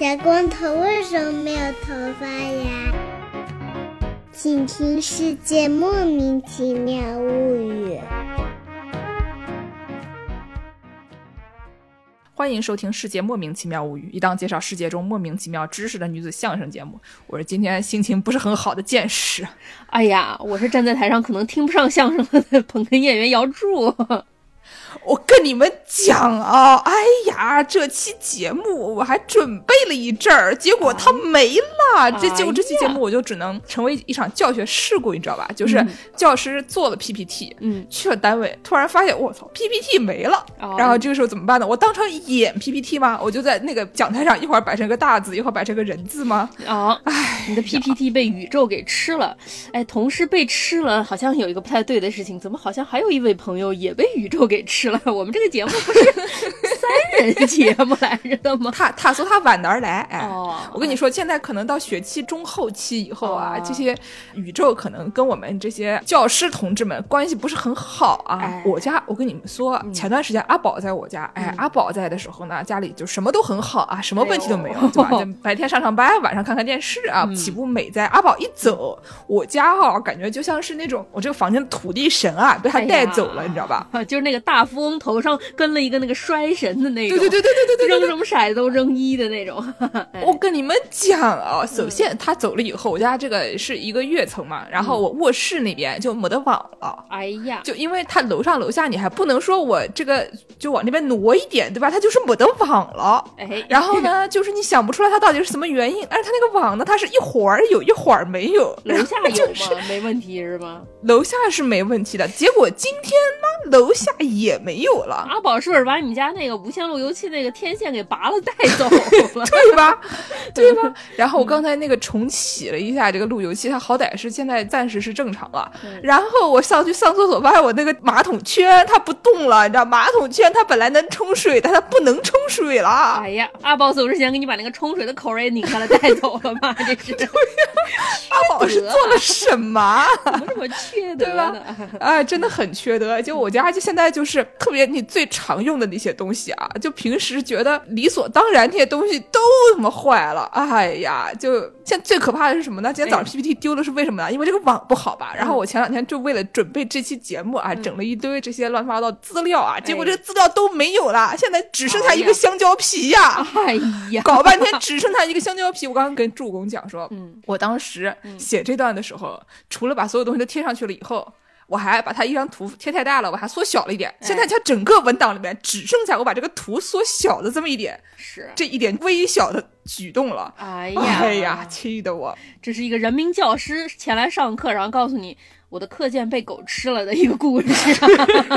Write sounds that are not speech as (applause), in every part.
小光头为什么没有头发呀？请听《世界莫名其妙物语》。欢迎收听《世界莫名其妙物语》，一档介绍世界中莫名其妙知识的女子相声节目。我是今天心情不是很好的见识。哎呀，我是站在台上可能听不上相声的捧哏演员姚柱。我跟你们讲啊，哎呀，这期节目我还准备了一阵儿，结果它没了。这结果这期节目我就只能成为一场教学事故，你知道吧？就是教师做了 PPT，嗯，去了单位，突然发现我操，PPT 没了。然后这个时候怎么办呢？我当场演 PPT 吗？我就在那个讲台上，一会儿摆成个大字，一会儿摆成个人字吗？啊，哎，你的 PPT 被宇宙给吃了。哎，同事被吃了，好像有一个不太对的事情，怎么好像还有一位朋友也被宇宙给吃了？我们这个节目不是 (laughs) 三人节目来着的吗？他他说他晚的而来，哎，我跟你说，现在可能到学期中后期以后啊，这些宇宙可能跟我们这些教师同志们关系不是很好啊。我家，我跟你们说，前段时间阿宝在我家，哎，阿宝在的时候呢，家里就什么都很好啊，什么问题都没有，对吧？就 (laughs) 白天上上班，晚上看看电视啊，岂不美哉？阿宝一走，我家哈感觉就像是那种我这个房间的土地神啊，被他带走了，你知道吧？(laughs) 就是那个大富翁头上跟了一个那个衰神的那种，对对对对对对对，扔什么骰子都扔一的那种。(laughs) 我跟你们讲啊，首先他走了以后，我家这个是一个跃层嘛，然后我卧室那边就没得网了。哎呀，就因为他楼上楼下你还不能说我这个就往那边挪一点，对吧？他就是没得网了。哎，然后呢，就是你想不出来他到底是什么原因，但是他那个网呢，他是一会儿有一会儿没有。楼下有吗？(laughs) 没问题是吗？楼下是没问题的，结果今天呢，楼下也没有了。阿宝是不是把你们家那个无线路由器那个天线给拔了带走了？(laughs) (laughs) 对吧？对吧？然后我刚才那个重启了一下这个路由器，它好歹是现在暂时是正常了。然后我上去上厕所，发现我那个马桶圈它不动了，你知道？马桶圈它本来能冲水，但它不能冲水了。哎呀，阿宝走之前给你把那个冲水的口儿也拧下来带走了吗？(laughs) 这是阿宝是做了什么？怎么这么缺德对吧？哎，真的很缺德。就我家就现在就是特别你最常用的那些东西啊，就平时觉得理所当然那些东西都他妈坏了。哎呀，就现在最可怕的是什么呢？今天早上 PPT 丢了是为什么呢？因为这个网不好吧。然后我前两天就为了准备这期节目啊，整了一堆这些乱七八糟资料啊，结果这个资料都没有了，现在只剩下一个香蕉皮呀。哎呀，搞半天只剩下一个香蕉皮。我刚刚跟助攻讲说，嗯，我当时写这段的时候，除了把所有东西都贴上去了以后。我还把它一张图贴太大了，我还缩小了一点。现在它整个文档里面只剩下我把这个图缩小的这么一点，是这一点微小的举动了。哎呀，哎呀，气得我！这是一个人民教师前来上课，然后告诉你我的课件被狗吃了的一个故事。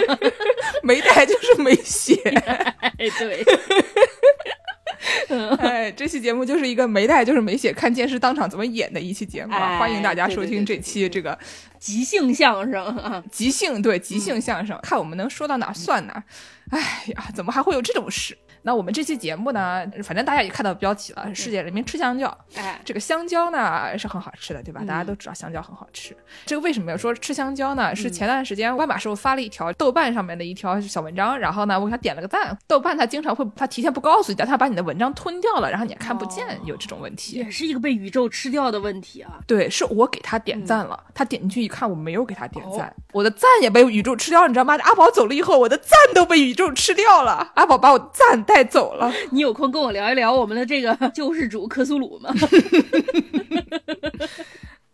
(laughs) 没带就是没写，哎，对。(laughs) (laughs) 哎，这期节目就是一个没带就是没写，看电视当场怎么演的一期节目。啊欢迎大家收听这期这个即兴相声啊，即兴对即兴相声，看我们能说到哪算哪。哎呀，怎么还会有这种事？那我们这期节目呢，反正大家也看到标题了，世界人民吃香蕉。哎，这个香蕉呢是很好吃的，对吧？大家都知道香蕉很好吃。这个为什么要说吃香蕉呢？是前段时间万马师傅发了一条豆瓣上面的一条小文章，然后呢我给他点了个赞。豆瓣他经常会他提前不告诉你，他把你的文章吞掉了，然后你也看不见，有这种问题。也是一个被宇宙吃掉的问题啊。对，是我给他点赞了，他点进去一看我没有给他点赞，我的赞也被宇宙吃掉，你知道吗？阿宝走了以后，我的赞都被宇宙吃掉了，阿宝把我赞带走了。你有空跟我聊一聊我们的这个 (laughs) 救世主克苏鲁吗？(laughs)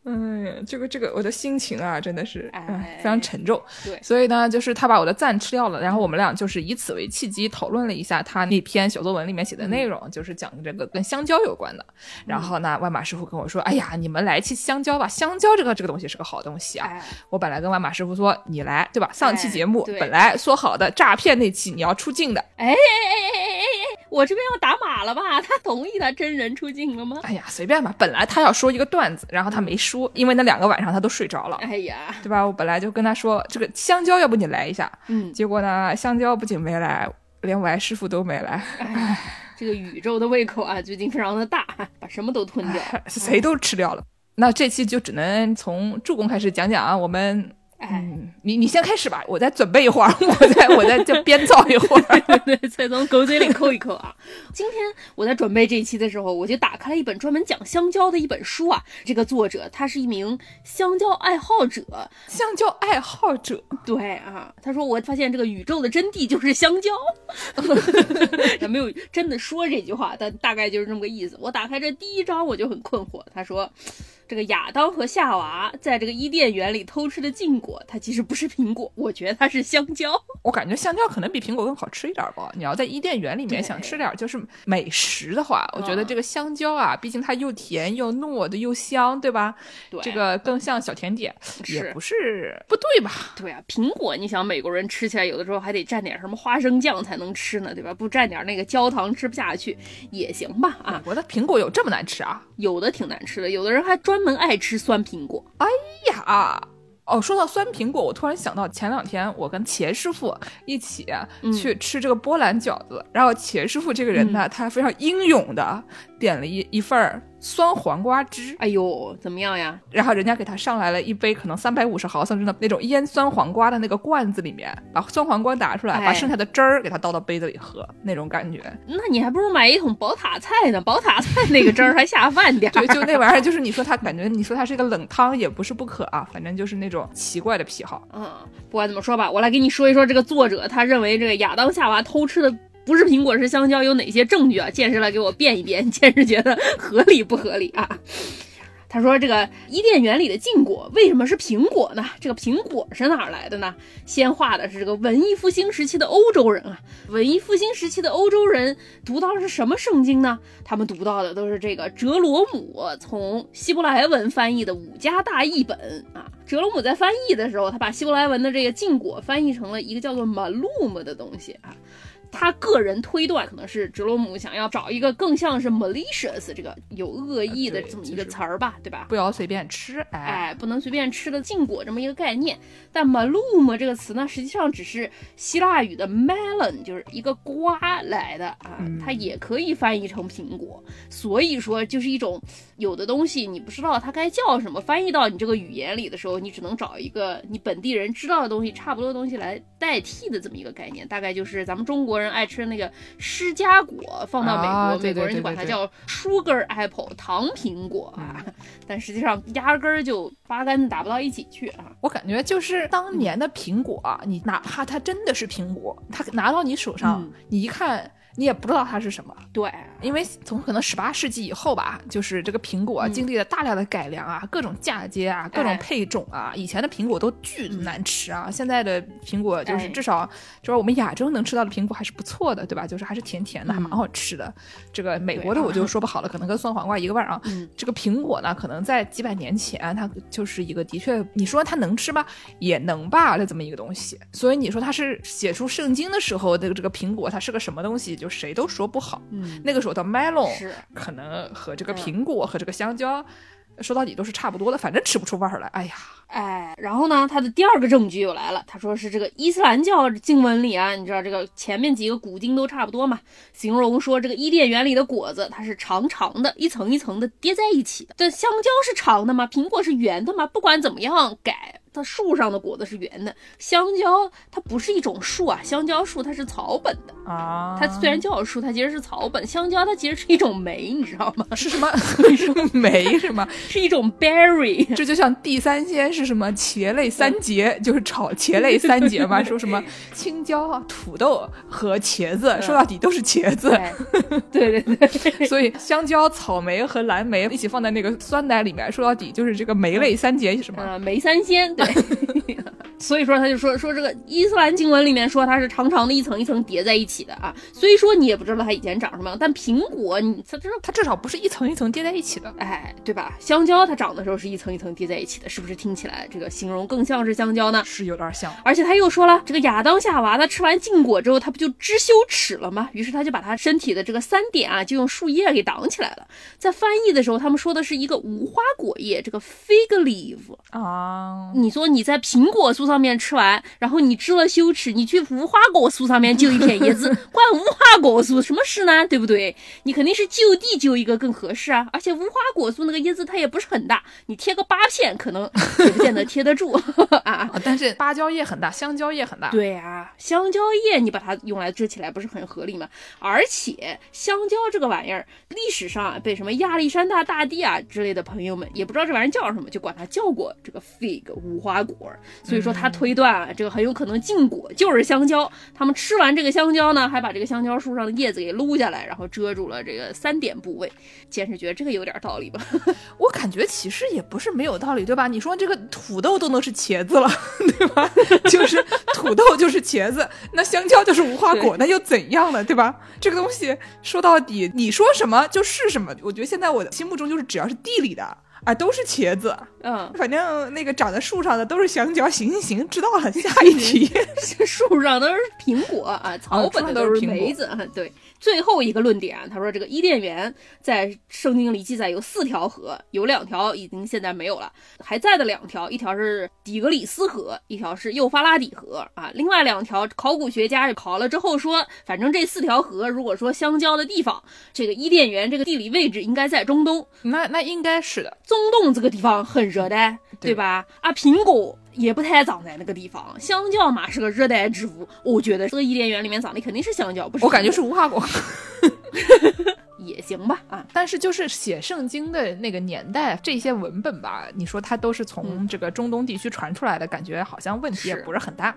哎呀，这个这个，我的心情啊，真的是哎非常沉重。对，所以呢，就是他把我的赞吃掉了，然后我们俩就是以此为契机讨论了一下他那篇小作文里面写的内容，就是讲这个跟香蕉有关的。然后呢，万马师傅跟我说：“哎呀，你们来一期香蕉吧，香蕉这个这个东西是个好东西啊。”我本来跟万马师傅说：“你来，对吧？上期节目本来说好的诈骗那期你要出镜的。”哎哎哎哎，我这边要打码了吧？(laughs) 他同意他真人出镜了吗？哎呀，随便吧。本来他要说一个段子，然后他没说，因为那两个晚上他都睡着了。哎呀，对吧？我本来就跟他说，这个香蕉要不你来一下。嗯，结果呢，香蕉不仅没来，连我爱师傅都没来。哎，这个宇宙的胃口啊，最近非常的大，把什么都吞掉，(laughs) 谁都吃掉了。那这期就只能从助攻开始讲讲啊，我们哎，你你先开始吧，我再准备一会儿，(laughs) 我再我再就编造一会儿，(laughs) 对，再从狗嘴里抠一抠啊。(laughs) 今天我在准备这一期的时候，我就打开了一本专门讲香蕉的一本书啊。这个作者他是一名香蕉爱好者，香蕉爱好者，对啊，他说我发现这个宇宙的真谛就是香蕉，他没有真的说这句话，但大概就是这么个意思。我打开这第一章我就很困惑，他说。这个亚当和夏娃在这个伊甸园里偷吃的禁果，它其实不是苹果，我觉得它是香蕉。我感觉香蕉可能比苹果更好吃一点吧。你要在伊甸园里面想吃点就是美食的话，我觉得这个香蕉啊，毕竟它又甜又糯的又香，对吧？对，这个更像小甜点，也不是不对吧？对啊，苹果你想美国人吃起来有的时候还得蘸点什么花生酱才能吃呢，对吧？不蘸点那个焦糖吃不下去也行吧？啊，我的苹果有这么难吃啊？有的挺难吃的，有的人还专门爱吃酸苹果。哎呀，哦，说到酸苹果，我突然想到前两天我跟钱师傅一起去吃这个波兰饺子，然后钱师傅这个人呢，他非常英勇的点了一一份儿。酸黄瓜汁，哎呦，怎么样呀？然后人家给他上来了一杯可能三百五十毫升的那种腌酸黄瓜的那个罐子里面，把酸黄瓜打出来，把剩下的汁儿给他倒到杯子里喝，那种感觉。那你还不如买一桶宝塔菜呢，宝塔菜那个汁儿还下饭点。对，(laughs) 就那玩意儿，就是你说他感觉，你说它是一个冷汤也不是不可啊，反正就是那种奇怪的癖好。嗯，不管怎么说吧，我来给你说一说这个作者他认为这个亚当夏娃偷吃的。不是苹果是香蕉，有哪些证据啊？剑士来给我辩一辩，(laughs) 剑士觉得合理不合理啊？他说：“这个伊甸园里的禁果为什么是苹果呢？这个苹果是哪儿来的呢？先画的是这个文艺复兴时期的欧洲人啊。文艺复兴时期的欧洲人读到的是什么圣经呢？他们读到的都是这个哲罗姆从希伯来文翻译的五家大译本啊。哲罗姆在翻译的时候，他把希伯来文的这个禁果翻译成了一个叫做 malum 的东西啊。”他个人推断，可能是哲罗姆想要找一个更像是 malicious 这个有恶意的这么一个词儿吧，对吧？不要随便吃，哎，不能随便吃的禁果这么一个概念。但 malum 这个词呢，实际上只是希腊语的 melon，就是一个瓜来的啊，它也可以翻译成苹果。所以说，就是一种有的东西你不知道它该叫什么，翻译到你这个语言里的时候，你只能找一个你本地人知道的东西，差不多的东西来代替的这么一个概念。大概就是咱们中国。人爱吃那个释迦果，放到美国，美国人就管它叫 sugar apple 糖苹果啊，(laughs) 但实际上压根儿就八竿子打不到一起去啊。我感觉就是当年的苹果，你哪怕它真的是苹果，它拿到你手上，你一看。你也不知道它是什么，对，因为从可能十八世纪以后吧，就是这个苹果经历了大量的改良啊，各种嫁接啊，各种配种啊。以前的苹果都巨难吃啊，现在的苹果就是至少就是我们亚洲能吃到的苹果还是不错的，对吧？就是还是甜甜的，还蛮好吃的。这个美国的我就 (laughs) 说不好了，可能跟酸黄瓜一个味儿啊。这个苹果呢，可能在几百年前它就是一个的确，你说它能吃吗？也能吧，的这么一个东西。所以你说它是写出圣经的时候的这个苹果，它是个什么东西？就谁都说不好。嗯，那个时候的 melon 可能和这个苹果和这个香蕉，说到底都是差不多的，反正吃不出味儿来。哎呀，哎，然后呢，他的第二个证据又来了，他说是这个伊斯兰教经文里啊，你知道这个前面几个古经都差不多嘛，形容说这个伊甸园里的果子它是长长的，一层一层的叠在一起的。这香蕉是长的吗？苹果是圆的吗？不管怎么样改。它树上的果子是圆的，香蕉它不是一种树啊，香蕉树它是草本的啊。它虽然叫树，它其实是草本。香蕉它其实是一种莓，你知道吗？是什么？(laughs) 是莓是吗？(laughs) 是一种 berry。这就像地三鲜是什么？茄类三节，就是炒茄类三节嘛。(laughs) 说什么青椒、土豆和茄子，说到底都是茄子。对对对。(laughs) 所以香蕉、草莓和蓝莓一起放在那个酸奶里面，说到底就是这个梅类三节，什么？梅三鲜。对，(laughs) 所以说他就说说这个伊斯兰经文里面说它是长长的一层一层叠在一起的啊。虽说你也不知道它以前长什么样，但苹果你它至少它至少不是一层一层叠在一起的，哎，对吧？香蕉它长的时候是一层一层叠在一起的，是不是听起来这个形容更像是香蕉呢？是有点像。而且他又说了，这个亚当夏娃他吃完禁果之后，他不就知羞耻了吗？于是他就把他身体的这个三点啊，就用树叶给挡起来了。在翻译的时候，他们说的是一个无花果叶，这个 fig leaf 啊，你。说你在苹果树上面吃完，然后你知了羞耻，你去无花果树上面揪一片叶子，关无花果树什么事呢？对不对？你肯定是就地揪一个更合适啊。而且无花果树那个叶子它也不是很大，你贴个八片可能 (laughs) 见得贴得住 (laughs) 啊。但是芭蕉叶很大，香蕉叶很大。对啊，香蕉叶你把它用来支起来不是很合理吗？而且香蕉这个玩意儿，历史上啊被什么亚历山大大帝啊之类的朋友们也不知道这玩意儿叫什么，就管它叫过这个 fig 无花果。所以说他推断啊，这个很有可能禁果就是香蕉。他们吃完这个香蕉呢，还把这个香蕉树上的叶子给撸下来，然后遮住了这个三点部位。坚持觉得这个有点道理吧？(laughs) 我感觉其实也不是没有道理，对吧？你说这个土豆都能是茄子了，(laughs) 对吧？就是土豆就是茄子，(laughs) 那香蕉就是无花果，那又怎样呢，对吧？这个东西说到底，你说什么就是什么。我觉得现在我的心目中就是只要是地里的。啊，都是茄子，嗯，反正那个长在树上的都是香蕉。行行行，知道了。下一题，(laughs) 树上都是苹果啊，草本的都是梅子。对，最后一个论点，他说这个伊甸园在圣经里记载有四条河，有两条已经现在没有了，还在的两条，一条是底格里斯河，一条是幼发拉底河啊。另外两条，考古学家考了之后说，反正这四条河，如果说相交的地方，这个伊甸园这个地理位置应该在中东。那那应该是的。中东这个地方很热带，对吧？啊，苹果也不太长在那个地方，香蕉嘛是个热带植物，我觉得这个伊甸园里面长的肯定是香蕉，不是？我感觉是无花果，(laughs) 也行吧。啊，但是就是写圣经的那个年代，这些文本吧，你说它都是从这个中东地区传出来的，感觉好像问题也不是很大。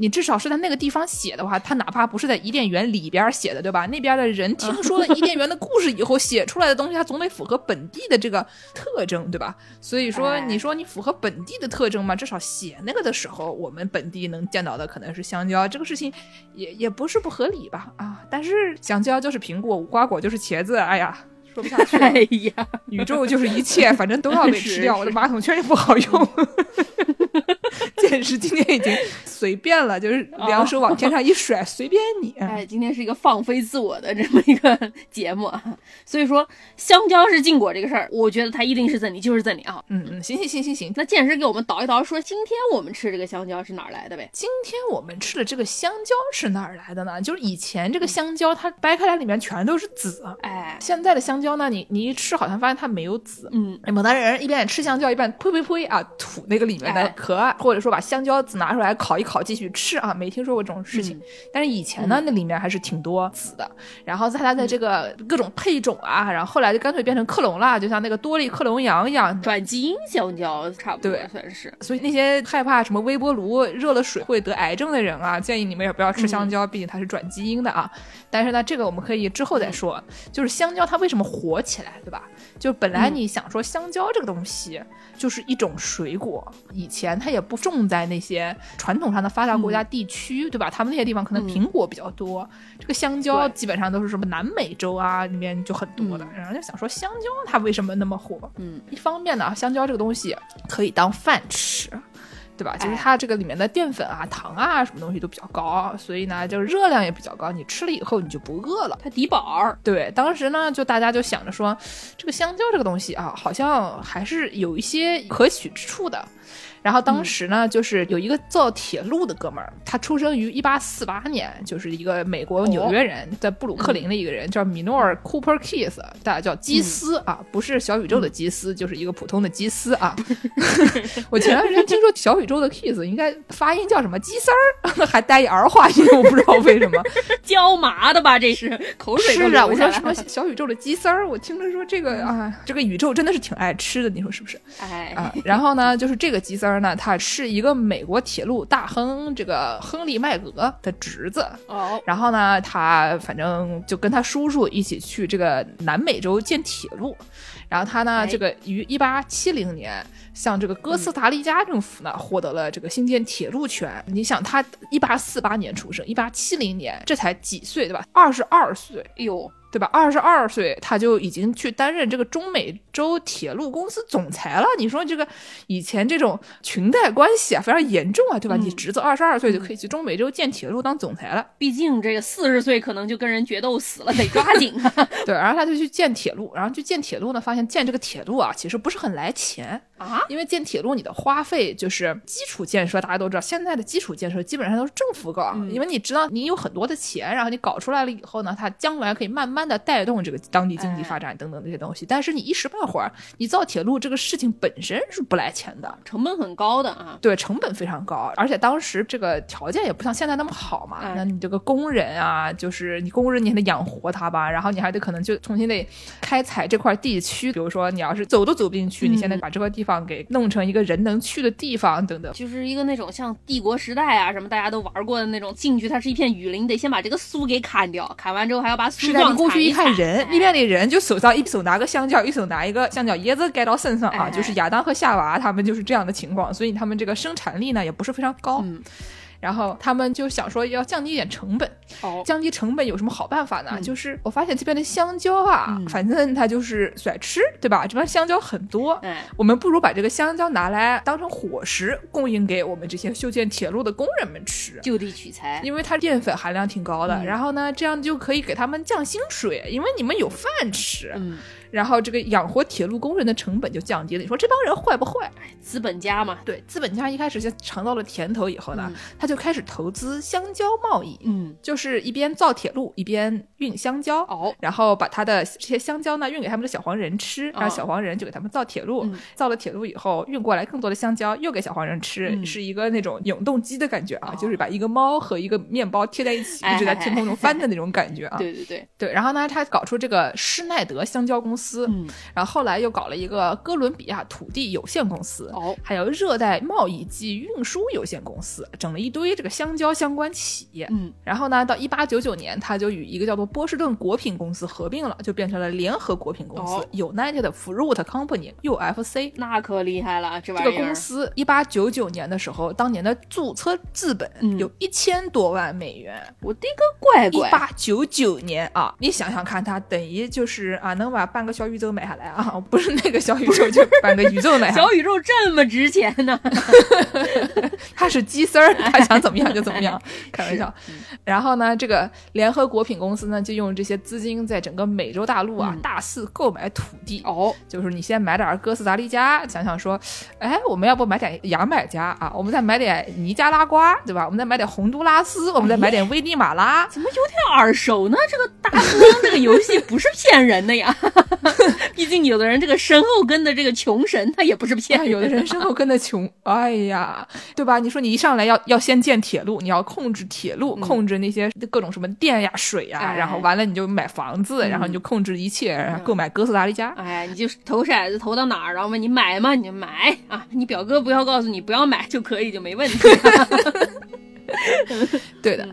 你至少是在那个地方写的话，他哪怕不是在伊甸园里边写的，对吧？那边的人听说了伊甸园的故事以后写出来的东西，它总得符合本地的这个特征，对吧？所以说，你说你符合本地的特征嘛？至少写那个的时候，我们本地能见到的可能是香蕉，这个事情也也不是不合理吧？啊，但是香蕉就是苹果，无花果就是茄子，哎呀，说不下去。(laughs) 哎呀，(laughs) 宇宙就是一切，反正都要被吃掉。(laughs) 我的马桶圈也不好用。(laughs) 见识今天已经随便了，就是两手往天上一甩，随便你。哎，今天是一个放飞自我的这么一个 (laughs) 节目，所以说香蕉是禁果这个事儿，我觉得它一定是在你，就是在你啊。嗯嗯，行行行行行，那剑师给我们倒一倒，说今天我们吃这个香蕉是哪儿来的呗？今天我们吃的这个香蕉是哪儿来的呢？就是以前这个香蕉它掰开来里面全都是籽，哎，现在的香蕉呢，你你一吃好像发现它没有籽。嗯，某的人一边吃香蕉一边呸呸呸啊吐那个里面的壳，或者说把香蕉籽拿出来烤一烤继续吃啊，没听说过这种事情。但是以前呢，那里面还是挺多籽的。然后在它的这个各种配种啊，然后后来就干脆变成克隆了，就像那个多利克隆羊一样，转基因香蕉差不多算是。所以那些害怕什么微波炉热了水会得癌症的人啊，建议你们也不要吃香蕉，毕竟它是转基因的啊。但是呢，这个我们可以之后再说。就是香蕉它为什么火起来，对吧？就本来你想说香蕉这个东西就是一种水果，以前它也不种在那些传统上的发达国家地区，对吧？他们那些地方可能苹果比较多，这个香蕉基本上都是什么南美洲啊里面就很多的。然后就想说香蕉它为什么那么火？嗯，一方面呢，香蕉这个东西可以当饭吃。对吧？就是它这个里面的淀粉啊、糖啊什么东西都比较高，所以呢，就是热量也比较高。你吃了以后你就不饿了，它抵饱。对，当时呢，就大家就想着说，这个香蕉这个东西啊，好像还是有一些可取之处的。然后当时呢，就是有一个造铁路的哥们儿，他出生于一八四八年，就是一个美国纽约人，在布鲁克林的一个人，叫米诺尔·库珀·基斯，大家叫基斯啊，不是小宇宙的基斯，就是一个普通的基斯啊。(laughs) 我前段时间听说小宇宙的 kiss 应该发音叫什么基丝儿，还带一儿化音，我不知道为什么，(laughs) 椒麻的吧？这是 (laughs) 口水是啊，我说什么小宇宙的基丝儿，我听着说这个啊，这个宇宙真的是挺爱吃的，你说是不是？哎啊，然后呢，就是这个基丝儿呢，他是一个美国铁路大亨，这个亨利麦格的侄子哦。然后呢，他反正就跟他叔叔一起去这个南美洲建铁路。然后他呢，这个于一八七零年向这个哥斯达黎加政府呢获得了这个兴建铁路权。你想，他一八四八年出生，一八七零年这才几岁对吧？二十二岁，哎呦。对吧？二十二岁他就已经去担任这个中美洲铁路公司总裁了。你说这个以前这种裙带关系啊，非常严重啊，对吧？你侄子二十二岁就可以去中美洲建铁路当总裁了。毕竟这个四十岁可能就跟人决斗死了，(laughs) 得抓紧啊。对，然后他就去建铁路，然后去建铁路呢，发现建这个铁路啊，其实不是很来钱。啊，因为建铁路你的花费就是基础建设，大家都知道，现在的基础建设基本上都是政府搞，因为你知道你有很多的钱，然后你搞出来了以后呢，它将来可以慢慢的带动这个当地经济发展等等这些东西。但是你一时半会儿，你造铁路这个事情本身是不来钱的，成本很高的啊，对，成本非常高，而且当时这个条件也不像现在那么好嘛，那你这个工人啊，就是你工人你还得养活他吧，然后你还得可能就重新得开采这块地区，比如说你要是走都走不进去，你现在把这块地方给弄成一个人能去的地方等等，就是一个那种像帝国时代啊什么大家都玩过的那种，进去它是一片雨林，得先把这个树给砍掉，砍完之后还要把树状过去一看人，那边的人就手上一手拿个香蕉，一手拿一个香蕉叶子盖到身上啊，就是亚当和夏娃他们就是这样的情况，所以他们这个生产力呢也不是非常高。然后他们就想说要降低一点成本，哦，降低成本有什么好办法呢？就是我发现这边的香蕉啊，反正它就是甩吃，对吧？这边香蕉很多，我们不如把这个香蕉拿来当成伙食，供应给我们这些修建铁路的工人们吃，就地取材，因为它淀粉含量挺高的。然后呢，这样就可以给他们降薪水，因为你们有饭吃。嗯。然后这个养活铁路工人的成本就降低了。你说这帮人坏不坏？资本家嘛，对，资本家一开始就尝到了甜头以后呢，他就开始投资香蕉贸易，嗯，就是一边造铁路一边运香蕉，哦，然后把他的这些香蕉呢运给他们的小黄人吃，然后小黄人就给他们造铁路，造了铁路以后运过来更多的香蕉又给小黄人吃，是一个那种永动机的感觉啊，就是把一个猫和一个面包贴在一起，一直在天空中翻的那种感觉啊，对对对。对，然后呢，他搞出这个施耐德香蕉公司。司，嗯，然后后来又搞了一个哥伦比亚土地有限公司，哦，还有热带贸易及运输有限公司，整了一堆这个香蕉相关企业，嗯，然后呢，到一八九九年，他就与一个叫做波士顿果品公司合并了，就变成了联合果品公司，United Fruit Company（UFC）。那可厉害了，这个公司一八九九年的时候，当年的注册资本有一千多万美元，我的个乖乖！一八九九年啊，你想想看，它等于就是啊，能把半个小宇宙买下来啊，(laughs) 不是那个小宇宙，就半个宇宙买下来。小宇宙这么值钱呢？(laughs) 他是鸡丝儿，(laughs) 他想怎么样就怎么样，开玩笑。然后呢，这个联合果品公司呢，就用这些资金在整个美洲大陆啊大肆购买土地。哦，就是你先买点哥斯达黎加，想想说，哎，我们要不买点牙买加啊？我们再买点尼加拉瓜，对吧？我们再买点洪都拉斯，我们再买点危地马拉。怎么有点耳熟呢？这个大富翁这个游戏不是骗人的呀。(laughs) 毕竟有的人这个身后跟的这个穷神，他也不是骗有的人身后跟的穷，哎呀，对吧？你说你一上来要要先建铁路，你要控制铁路，控制那些各种什么电呀、水呀，然后完了你就买房子，然后你就控制一切，然后购买哥斯达黎加。哎，你就投骰子投到哪儿，然后问你买吗？你就买啊！你表哥不要告诉你不要买就可以，就没问题。(laughs) (laughs) 对的。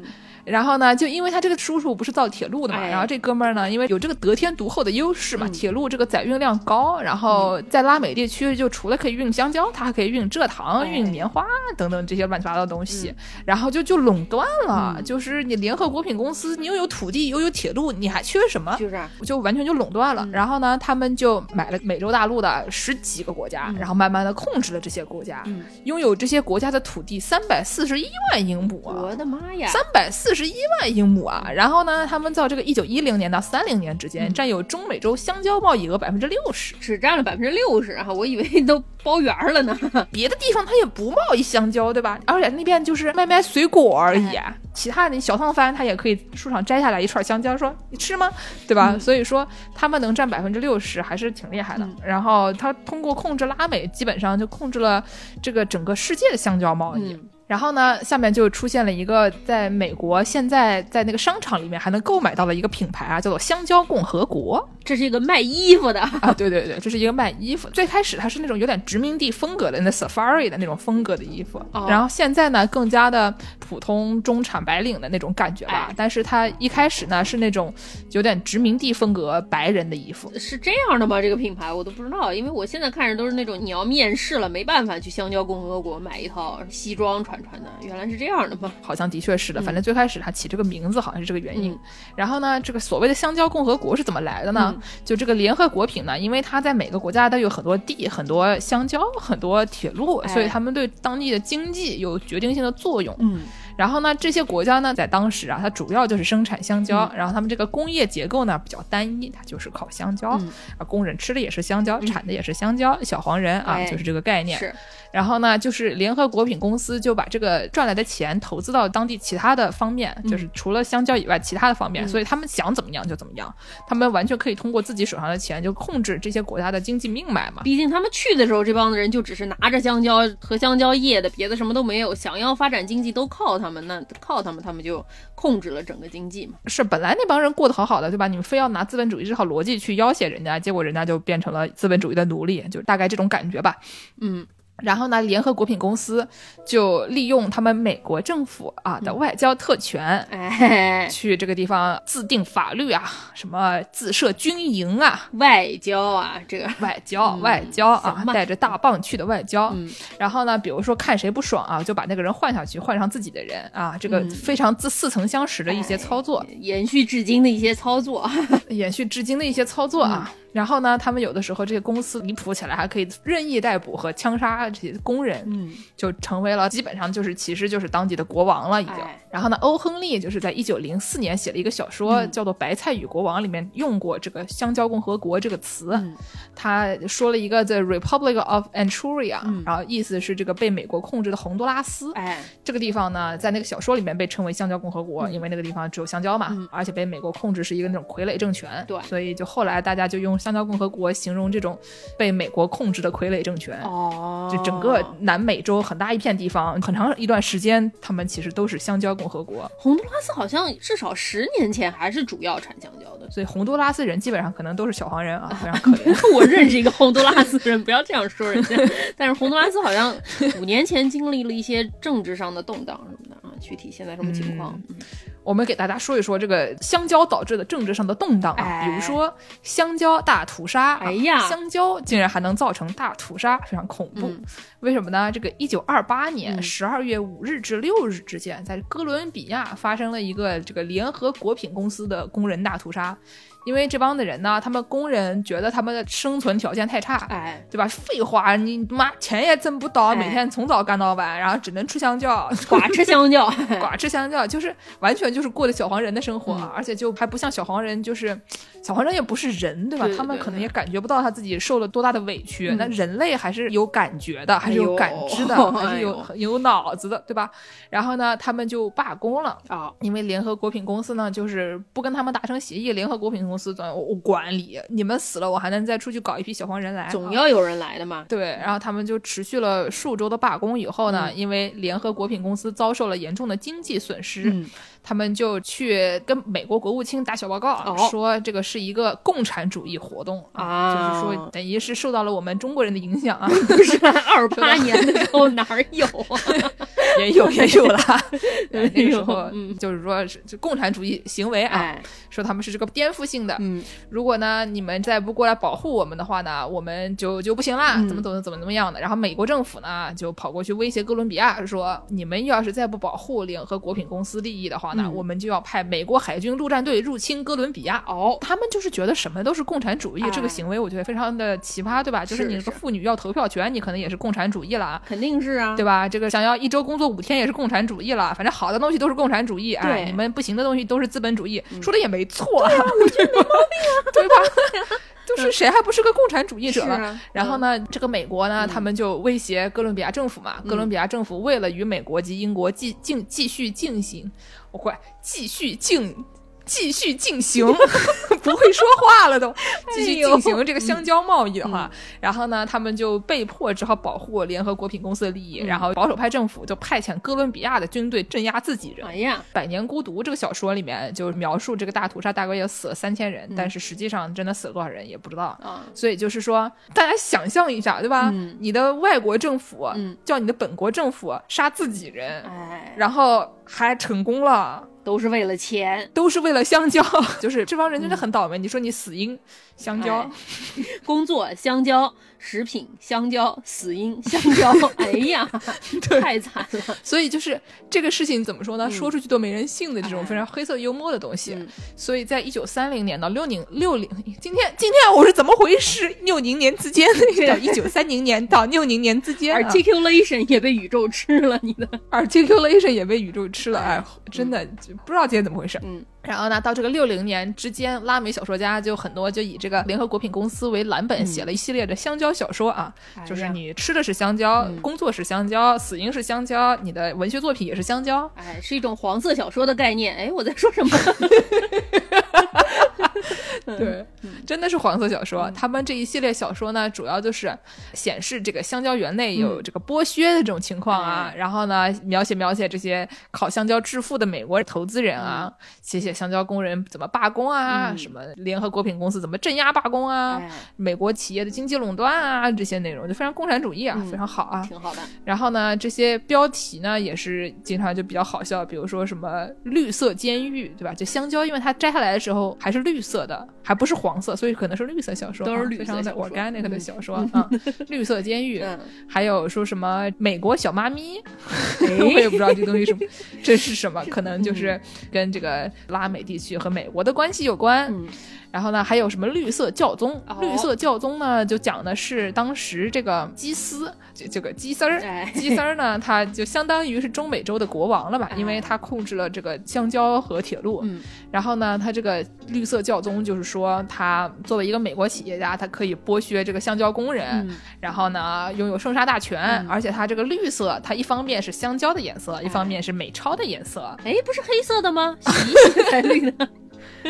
然后呢，就因为他这个叔叔不是造铁路的嘛，然后这哥们儿呢，因为有这个得天独厚的优势嘛，铁路这个载运量高，然后在拉美地区就除了可以运香蕉，他还可以运蔗糖、运棉花等等这些乱七八糟的东西，然后就就垄断了。就是你联合果品公司，你又有土地又有铁路，你还缺什么？就是就完全就垄断了。然后呢，他们就买了美洲大陆的十几个国家，然后慢慢的控制了这些国家，拥有这些国家的土地三百四十一万英亩啊！我的妈呀，三百四。十一万英亩啊！然后呢，他们到这个一九一零年到三零年之间，占有中美洲香蕉贸易额百分之六十，只占了百分之六十啊！我以为都包圆了呢。(laughs) 别的地方他也不贸易香蕉，对吧？而且那边就是卖卖水果而已。其他的小烫番他也可以树上摘下来一串香蕉，说你吃吗？对吧？所以说他们能占百分之六十还是挺厉害的。然后他通过控制拉美，基本上就控制了这个整个世界的香蕉贸易。然后呢，下面就出现了一个在美国现在在那个商场里面还能购买到的一个品牌啊，叫做香蕉共和国。这是一个卖衣服的啊，对对对，这是一个卖衣服。最开始它是那种有点殖民地风格的那 safari 的那种风格的衣服，然后现在呢更加的普通中产白领的那种感觉吧。但是它一开始呢是那种有点殖民地风格白人的衣服，是这样的吗？这个品牌我都不知道，因为我现在看着都是那种你要面试了没办法去香蕉共和国买一套西装穿。穿的原来是这样的吗？好像的确是的。反正最开始他起这个名字好像是这个原因。然后呢，这个所谓的香蕉共和国是怎么来的呢？就这个联合国品呢，因为它在每个国家都有很多地、很多香蕉、很多铁路，所以他们对当地的经济有决定性的作用。嗯。然后呢，这些国家呢，在当时啊，它主要就是生产香蕉，然后他们这个工业结构呢比较单一，它就是靠香蕉，啊，工人吃的也是香蕉，产的也是香蕉，小黄人啊，就是这个概念。是。然后呢，就是联合果品公司就把这个赚来的钱投资到当地其他的方面，就是除了香蕉以外其他的方面，所以他们想怎么样就怎么样，他们完全可以通过自己手上的钱就控制这些国家的经济命脉嘛。毕竟他们去的时候，这帮子人就只是拿着香蕉和香蕉叶的，别的什么都没有，想要发展经济都靠他们，那靠他们，他们就控制了整个经济嘛。是，本来那帮人过得好好的，对吧？你们非要拿资本主义这套逻辑去要挟人家，结果人家就变成了资本主义的奴隶，就大概这种感觉吧。嗯。然后呢，联合果品公司就利用他们美国政府啊的外交特权，哎，去这个地方自定法律啊，什么自设军营啊，外交啊，这个。外交外交啊，带着大棒去的外交。然后呢，比如说看谁不爽啊，就把那个人换下去，换上自己的人啊，这个非常自似曾相识的一些操作，延续至今的一些操作，(laughs) 延续至今的一些操作啊。然后呢，他们有的时候这些公司离谱起来，还可以任意逮捕和枪杀这些工人，嗯，就成为了基本上就是其实就是当地的国王了已经。然后呢，欧亨利就是在一九零四年写了一个小说，叫做《白菜与国王》，里面用过这个“香蕉共和国”这个词。他说了一个 “the Republic of Anchuria”，然后意思是这个被美国控制的洪都拉斯。哎，这个地方呢，在那个小说里面被称为“香蕉共和国”，因为那个地方只有香蕉嘛，而且被美国控制是一个那种傀儡政权。对，所以就后来大家就用。香蕉共和国形容这种被美国控制的傀儡政权，哦，就整个南美洲很大一片地方，很长一段时间，他们其实都是香蕉共和国。洪都拉斯好像至少十年前还是主要产香蕉的，所以洪都拉斯人基本上可能都是小黄人啊，非常可怜。(laughs) 我认识一个洪都拉斯人，不要这样说人家。但是洪都拉斯好像五年前经历了一些政治上的动荡什么的啊，具体现在什么情况？我们给大家说一说这个香蕉导致的政治上的动荡啊，比如说香蕉大屠杀，哎呀，香蕉竟然还能造成大屠杀，非常恐怖。为什么呢？这个一九二八年十二月五日至六日之间，在哥伦比亚发生了一个这个联合果品公司的工人大屠杀。因为这帮的人呢，他们工人觉得他们的生存条件太差，哎，对吧？废话，你妈钱也挣不到，每天从早干到晚，然后只能吃香蕉，(laughs) 寡吃香蕉，寡吃香蕉，就是完全就是过的小黄人的生活，而且就还不像小黄人，就是小黄人也不是人，对吧？他们可能也感觉不到他自己受了多大的委屈。那人类还是有感觉的，还是有感知的，(laughs) 还是有有脑子的，对吧？然后呢，他们就罢工了啊，因为联合果品公司呢，就是不跟他们达成协议，联合果品公。公司总我管理，你们死了，我还能再出去搞一批小黄人来，总要有人来的嘛。对，然后他们就持续了数周的罢工，以后呢，因为联合果品公司遭受了严重的经济损失。他们就去跟美国国务卿打小报告，说这个是一个共产主义活动啊，就是说等于是受到了我们中国人的影响啊。不是 (laughs) 二八年的时候哪有啊？(laughs) 也有也有了，那个时候就是说是共产主义行为啊，说他们是这个颠覆性的。嗯，如果呢你们再不过来保护我们的话呢，我们就就不行啦，怎么怎么怎么怎么样的。然后美国政府呢就跑过去威胁哥伦比亚，说你们要是再不保护联合果品公司利益的话。那我们就要派美国海军陆战队入侵哥伦比亚。哦，他们就是觉得什么都是共产主义，这个行为我觉得非常的奇葩，对吧？就是你这个妇女要投票权，你可能也是共产主义了，肯定是啊，对吧？这个想要一周工作五天也是共产主义了，反正好的东西都是共产主义，哎，你们不行的东西都是资本主义，说的也没错，我觉得没毛病啊，对吧？(laughs) 就是谁还不是个共产主义者了？然后呢，这个美国呢，他们就威胁哥伦比亚政府嘛，哥伦比亚政府为了与美国及英国继进继续进行。我快继续进。继续进行，(laughs) 不会说话了都。(laughs) 继续进行这个香蕉贸易的话，然后呢，他们就被迫只好保护联合国品公司的利益。然后保守派政府就派遣哥伦比亚的军队镇压自己人。哎呀，《百年孤独》这个小说里面就描述这个大屠杀，大概要死了三千人，但是实际上真的死了多少人也不知道。所以就是说，大家想象一下，对吧？你的外国政府叫你的本国政府杀自己人，然后还成功了。都是为了钱，都是为了香蕉，(laughs) 就是这帮人真的很倒霉。你说你死因香蕉，工作香蕉。食品香蕉死因 (laughs) 香蕉，哎呀，(laughs) 太惨了。所以就是这个事情怎么说呢？说出去都没人信的这种非常黑色幽默的东西。所以在一九三零年到六零六零，今天今天我是怎么回事？六零年之间，(laughs) 到一九三零年到六零年之间，articulation 也被宇宙吃了，你的 articulation 也被宇宙吃了。哎，真的不知道今天怎么回事。嗯。然后呢，到这个六零年之间，拉美小说家就很多，就以这个联合果品公司为蓝本，写了一系列的香蕉小说啊。就是你吃的是香蕉，工作是香蕉，死因是香蕉，你的文学作品也是香蕉。哎，是一种黄色小说的概念。哎，我在说什么？(laughs) (laughs) 对，真的是黄色小说。他们这一系列小说呢，主要就是显示这个香蕉园内有这个剥削的这种情况啊。然后呢，描写描写这些靠香蕉致富的美国投资人啊，写写香蕉工人怎么罢工啊，什么联合果品公司怎么镇压罢工啊，美国企业的经济垄断啊，这些内容就非常共产主义啊，非常好啊，挺好的。然后呢，这些标题呢也是经常就比较好笑，比如说什么绿色监狱，对吧？就香蕉，因为它摘下来的时候还是绿色的。还不是黄色，所以可能是绿色小说，都是绿色的 organic 的小说 (laughs) 啊。绿色监狱，还有说什么美国小妈咪，(laughs) 我也不知道这东西什么，这是什么？可能就是跟这个拉美地区和美国的关系有关。然后呢，还有什么绿色教宗？绿色教宗呢，就讲的是当时这个基斯，这这个基丝儿，基丝儿呢，他就相当于是中美洲的国王了吧，因为他控制了这个香蕉和铁路。然后呢，他这个绿色教宗就是说，他作为一个美国企业家，他可以剥削这个香蕉工人，然后呢，拥有生杀大权。而且他这个绿色，它一方面是香蕉的颜色，一方面是美钞的颜色。哎，不是黑色的吗？洗洗才绿的。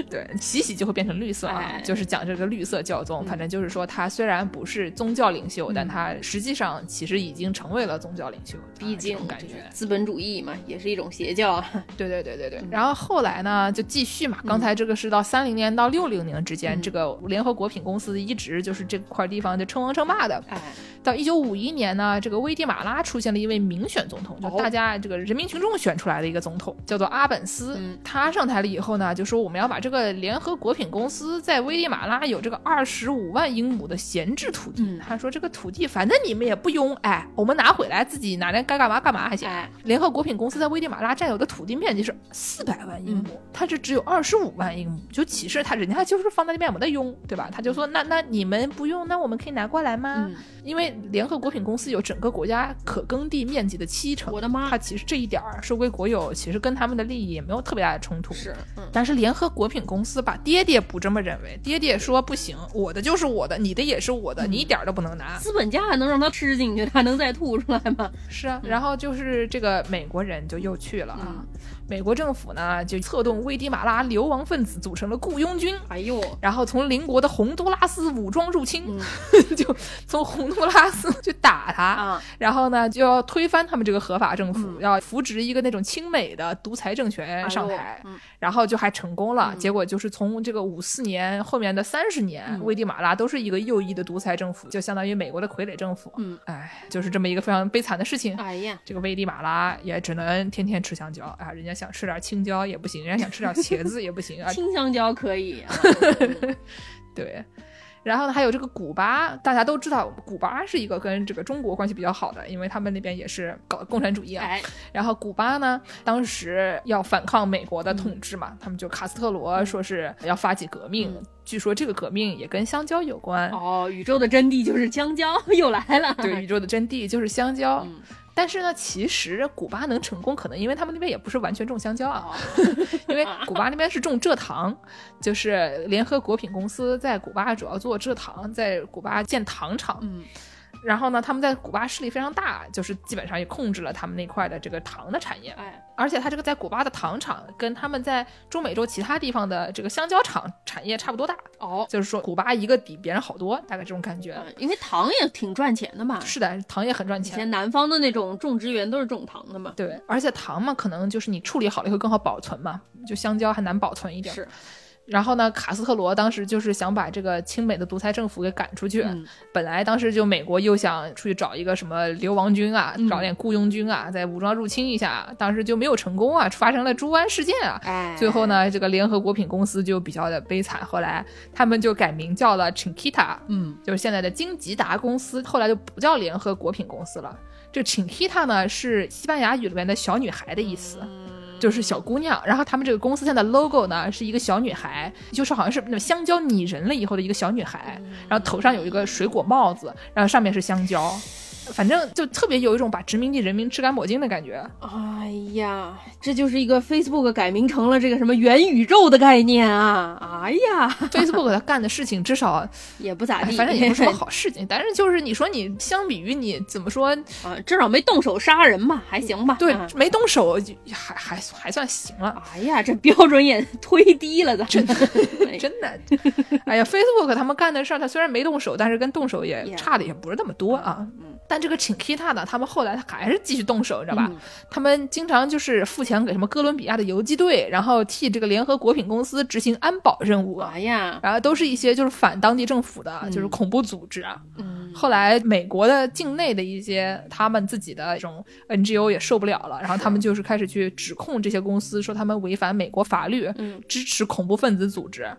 (laughs) 对，洗洗就会变成绿色啊，就是讲这个绿色教宗。反正就是说，他虽然不是宗教领袖，但他实际上其实已经成为了宗教领袖。毕竟感觉资本主义嘛，也是一种邪教。(laughs) 对对对对对。然后后来呢，就继续嘛。刚才这个是到三零年到六零年之间，这个联合国品公司一直就是这块地方就称王称霸的。哎。到一九五一年呢，这个危地马拉出现了一位民选总统，就大家这个人民群众选出来的一个总统，叫做阿本斯。他上台了以后呢，就说我们要把这个联合果品公司在危地马拉有这个二十五万英亩的闲置土地。他说这个土地反正你们也不用，哎，我们拿回来自己拿来该干嘛干嘛还行。联合果品公司在危地马拉占有的土地面积是四百万英亩，他这只有二十五万英亩，就其实他人家就是放在那边没得用，对吧？他就说那那你们不用，那我们可以拿过来吗？因为联合果品公司有整个国家可耕地面积的七成，我的妈！他其实这一点儿收归国有，其实跟他们的利益也没有特别大的冲突。是，但是联合果品公司吧，爹爹不这么认为，爹爹说不行，我的就是我的，你的也是我的，你一点都不能拿。资本家还能让他吃进去，他能再吐出来吗？是啊，然后就是这个美国人就又去了啊。美国政府呢，就策动危地马拉流亡分子组成了雇佣军，哎呦，然后从邻国的洪都拉斯武装入侵，(laughs) 就从洪都拉斯 (laughs) 去打他，然后呢就要推翻他们这个合法政府，要扶植一个那种亲美的独裁政权上台，然后就还成功了。结果就是从这个五四年后面的三十年，危地马拉都是一个右翼的独裁政府，就相当于美国的傀儡政府。嗯，哎，就是这么一个非常悲惨的事情。哎呀，这个危地马拉也只能天天吃香蕉啊，人家。想吃点青椒也不行，人家想吃点茄子也不行啊。(laughs) 青香蕉可以，(laughs) 对。然后呢，还有这个古巴，大家都知道，古巴是一个跟这个中国关系比较好的，因为他们那边也是搞共产主义啊。然后古巴呢，当时要反抗美国的统治嘛，他们就卡斯特罗说是要发起革命，据说这个革命也跟香蕉有关。哦，宇宙的真谛就是香蕉，(laughs) 又来了。对，宇宙的真谛就是香蕉。但是呢，其实古巴能成功，可能因为他们那边也不是完全种香蕉啊，(laughs) 因为古巴那边是种蔗糖，就是联合果品公司在古巴主要做蔗糖，在古巴建糖厂。嗯。然后呢，他们在古巴势力非常大，就是基本上也控制了他们那块的这个糖的产业。哎，而且他这个在古巴的糖厂跟他们在中美洲其他地方的这个香蕉厂产业差不多大。哦，就是说古巴一个比别人好多，大概这种感觉。因为糖也挺赚钱的嘛。是的，糖也很赚钱。以前南方的那种种植园都是种糖的嘛。对，而且糖嘛，可能就是你处理好了以后更好保存嘛，就香蕉还难保存一点。是。然后呢，卡斯特罗当时就是想把这个亲美的独裁政府给赶出去。本来当时就美国又想出去找一个什么流亡军啊，找点雇佣军啊，再武装入侵一下，当时就没有成功啊，发生了猪湾事件啊。最后呢，这个联合国品公司就比较的悲惨，后来他们就改名叫了 Chiquita，嗯，就是现在的金吉达公司，后来就不叫联合国品公司了。这 Chiquita 呢是西班牙语里面的小女孩的意思。就是小姑娘，然后他们这个公司现在 logo 呢是一个小女孩，就是好像是那种香蕉拟人了以后的一个小女孩，然后头上有一个水果帽子，然后上面是香蕉。反正就特别有一种把殖民地人民吃干抹净的感觉。哎呀，这就是一个 Facebook 改名成了这个什么元宇宙的概念啊！哎呀，Facebook 他干的事情至少也不咋地，反正也不是什么好事情。但是就是你说你相比于你怎么说 (laughs) 啊，至少没动手杀人嘛，还行吧？对，没动手还还还算行了。哎呀，这标准也忒低了，真的 (laughs) 真的。哎呀，Facebook 他们干的事儿，他虽然没动手，但是跟动手也差的也不是那么多啊。但这个 Chiquita 呢，他们后来还是继续动手，你知道吧？他们经常就是付钱给什么哥伦比亚的游击队，然后替这个联合国品公司执行安保任务。哎呀，然后都是一些就是反当地政府的，就是恐怖组织啊。嗯。后来美国的境内的一些他们自己的这种 NGO 也受不了了，然后他们就是开始去指控这些公司，说他们违反美国法律，支持恐怖分子组织。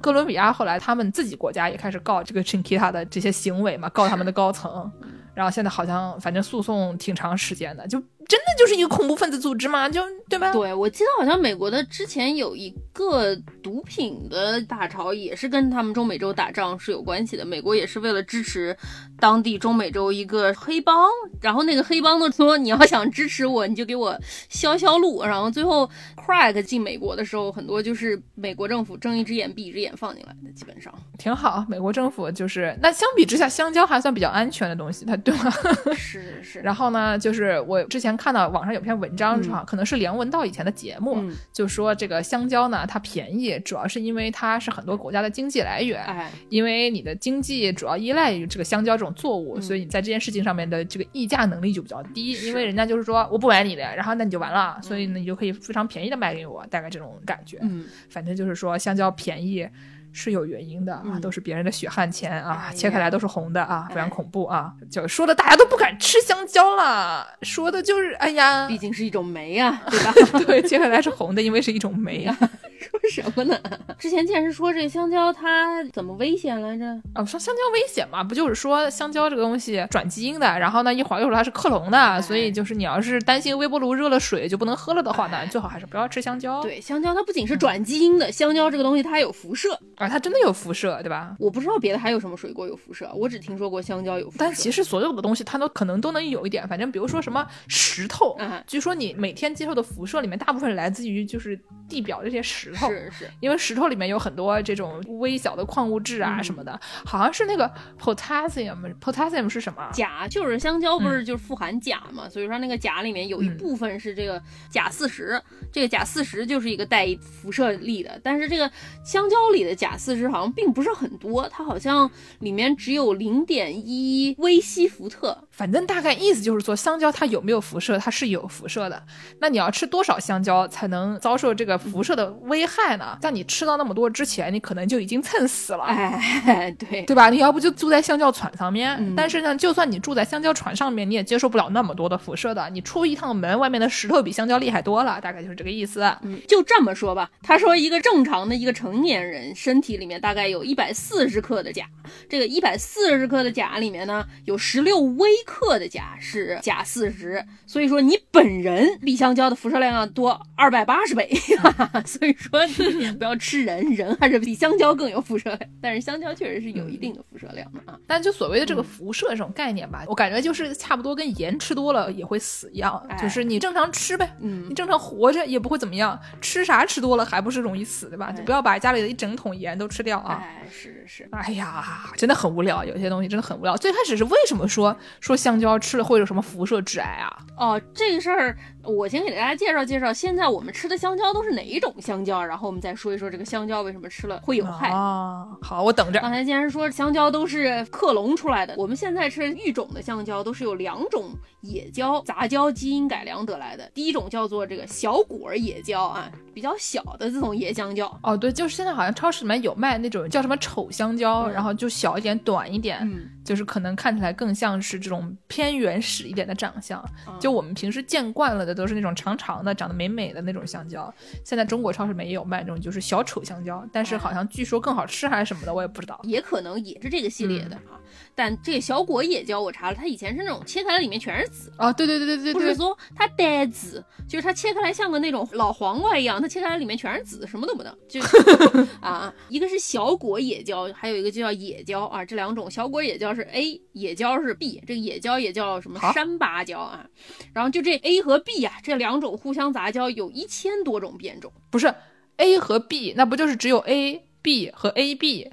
哥伦比亚后来他们自己国家也开始告这个 Chiquita 的这些行为嘛，告他们的高层。然后现在好像反正诉讼挺长时间的，就。真的就是一个恐怖分子组织吗？就对吧？对，我记得好像美国的之前有一个毒品的大潮，也是跟他们中美洲打仗是有关系的。美国也是为了支持当地中美洲一个黑帮，然后那个黑帮都说你要想支持我，你就给我消消路。然后最后 crack 进美国的时候，很多就是美国政府睁一只眼闭一只眼放进来的，基本上挺好。美国政府就是那相比之下，香蕉还算比较安全的东西，它对吗？(laughs) 是是。然后呢，就是我之前。看到网上有篇文章，是吧？可能是梁文道以前的节目，就说这个香蕉呢，它便宜，主要是因为它是很多国家的经济来源。哎，因为你的经济主要依赖于这个香蕉这种作物，所以你在这件事情上面的这个议价能力就比较低。因为人家就是说我不买你的，然后那你就完了，所以呢你就可以非常便宜的卖给我，大概这种感觉。嗯，反正就是说香蕉便宜。是有原因的啊，都是别人的血汗钱啊，切开来都是红的啊，非常恐怖啊！就说的大家都不敢吃香蕉了，说的就是哎呀，毕竟是一种酶啊，对吧？(laughs) 对，切开来是红的，因为是一种酶啊。(laughs) 说什么呢？(laughs) 之前见是说这香蕉它怎么危险来着？啊，说香蕉危险嘛，不就是说香蕉这个东西转基因的，然后呢一会儿又说它是克隆的，所以就是你要是担心微波炉热了水就不能喝了的话呢，最好还是不要吃香蕉。对，香蕉它不仅是转基因的，香蕉这个东西它还有辐射。啊，它真的有辐射，对吧？我不知道别的还有什么水果有辐射，我只听说过香蕉有辐射。但其实所有的东西它都可能都能有一点，反正比如说什么石头，据说你每天接受的辐射里面大部分来自于就是地表这些石头，是是，因为石头里面有很多这种微小的矿物质啊什么的，好像是那个 potassium，potassium 是什么？钾，就是香蕉不是就是富含钾嘛，所以说那个钾里面有一部分是这个钾四十，这个钾四十就是一个带辐射力的，但是这个香蕉里的钾。钾四十好像并不是很多，它好像里面只有零点一微西弗特。反正大概意思就是说，香蕉它有没有辐射？它是有辐射的。那你要吃多少香蕉才能遭受这个辐射的危害呢？在你吃到那么多之前，你可能就已经蹭死了。哎，(laughs) 对对吧？你要不就住在香蕉船上面。但是呢，就算你住在香蕉船上面，你也接受不了那么多的辐射的。你出一趟门，外面的石头比香蕉厉害多了，大概就是这个意思。嗯，就这么说吧。他说，一个正常的一个成年人身体里面大概有一百四十克的钾，这个一百四十克的钾里面呢，有十六微克的钾。是钾四十，所以说你本人比香蕉的辐射量要多二百八十倍，(laughs) 所以说你不要吃人，人还是比香蕉更有辐射量。但是香蕉确实是有一定的辐射量的啊。但就所谓的这个辐射这种概念吧，我感觉就是差不多跟盐吃多了也会死一样，就是你正常吃呗，嗯，你正常活着也不会怎么样，吃啥吃多了还不是容易死对吧？就不要把家里的一整桶盐都吃掉啊。哎，是是，哎呀，真的很无聊，有些东西真的很无聊。最开始是为什么说说说香蕉吃了会有什么辐射致癌啊？哦，这个事儿我先给大家介绍介绍。现在我们吃的香蕉都是哪一种香蕉？然后我们再说一说这个香蕉为什么吃了会有害啊？好，我等着。刚才既然说香蕉都是克隆出来的，我们现在吃育种的香蕉都是有两种野蕉杂交基因改良得来的。第一种叫做这个小果野蕉啊，比较小的这种野香蕉。哦，对，就是现在好像超市里面有卖那种叫什么丑香蕉，然后就小一点、短一点，嗯，就是可能看起来更像是这种偏原始一点的长相。就我们平时见惯了的都是那种长长的、长得美美的那种香蕉，现在中国超市里面也有卖这种就是小丑香蕉，但是好像据说更好吃还是什么的，我也不知道。也可能也是这个系列的啊。但这个小果野蕉我查了，它以前是那种切开来里面全是籽啊，对对对对对，不是说它带籽，就是它切开来像个那种老黄瓜一样，它切开来里面全是籽，什么都不能。就 (laughs) 啊，一个是小果野椒，还有一个就叫野椒啊，这两种小果野椒是 A，野椒是 B，这个野椒也叫什么山芭蕉啊？然后就这 A 和 B 啊，这两种互相杂交，有一千多种变种。不是 A 和 B，那不就是只有 A、B 和 AB？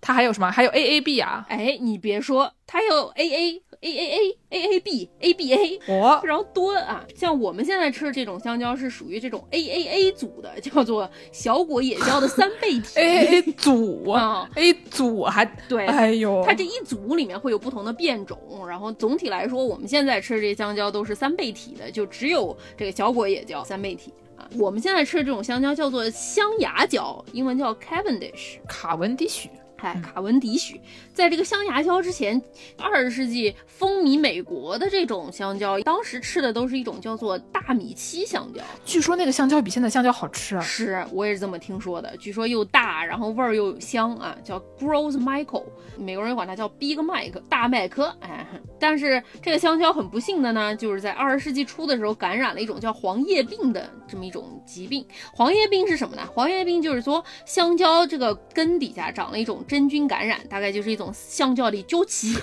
它还有什么？还有 A A B 啊？哎，你别说，它有 A A A A A A A B A B A，哦，非常多啊！像我们现在吃的这种香蕉是属于这种 A A A 组的，叫做小果野蕉的三倍体。(laughs) A A 组啊，A 组还对，哎呦，它这一组里面会有不同的变种，然后总体来说，我们现在吃的这香蕉都是三倍体的，就只有这个小果野蕉三倍体啊。我们现在吃的这种香蕉叫做香牙蕉，英文叫 Cavendish，卡文迪许。哎，卡文迪许，在这个香牙蕉之前，二十世纪风靡美国的这种香蕉，当时吃的都是一种叫做大米七香蕉。据说那个香蕉比现在香蕉好吃啊！是我也是这么听说的。据说又大，然后味儿又香啊，叫 Gros Michael，美国人管它叫 Big Mike，大麦克。哎，(laughs) 但是这个香蕉很不幸的呢，就是在二十世纪初的时候感染了一种叫黄叶病的这么一种疾病。黄叶病是什么呢？黄叶病就是说香蕉这个根底下长了一种。真菌感染大概就是一种香蕉的脚气，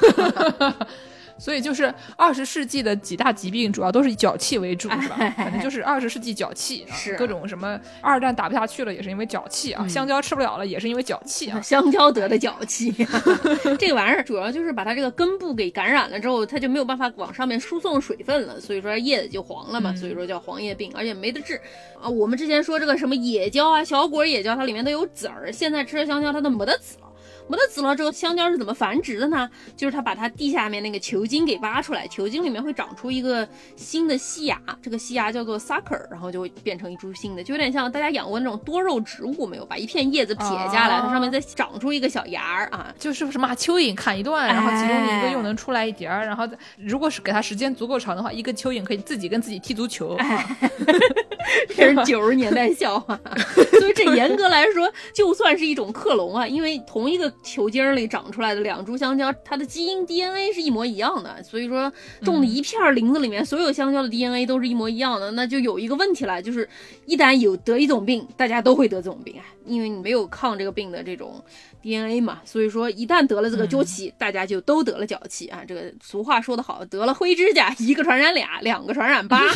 (laughs) 所以就是二十世纪的几大疾病主要都是以脚气为主，是吧？反正就是二十世纪脚气，是。各种什么二战打不下去了也是因为脚气啊，香蕉吃不了了也是因为脚气啊，(laughs) 香蕉得的脚气，(laughs) 这个玩意儿主要就是把它这个根部给感染了之后，它就没有办法往上面输送水分了，所以说叶子就黄了嘛，所以说叫黄叶病，而且没得治。啊。我们之前说这个什么野蕉啊，小果野蕉，它里面都有籽儿，现在吃的香蕉它都没得籽了。没得籽了之后，香蕉是怎么繁殖的呢？就是它把它地下面那个球茎给挖出来，球茎里面会长出一个新的细芽，这个细芽叫做 sucker，然后就会变成一株新的，就有点像大家养过那种多肉植物没有？把一片叶子撇下来，它上面再长出一个小芽儿啊，就是什么蚯蚓砍一段，然后其中一个又能出来一节儿，然后如果是给它时间足够长的话，一个蚯蚓可以自己跟自己踢足球。(laughs) 这是九十年代笑话，(laughs) 所以这严格来说就算是一种克隆啊，因为同一个。球茎里长出来的两株香蕉，它的基因 DNA 是一模一样的，所以说种的一片林子里面，所有香蕉的 DNA 都是一模一样的，那就有一个问题了，就是一旦有得一种病，大家都会得这种病啊，因为你没有抗这个病的这种 DNA 嘛，所以说一旦得了这个脚气，大家就都得了脚气啊。这个俗话说得好，得了灰指甲，一个传染俩，两个传染八。(laughs)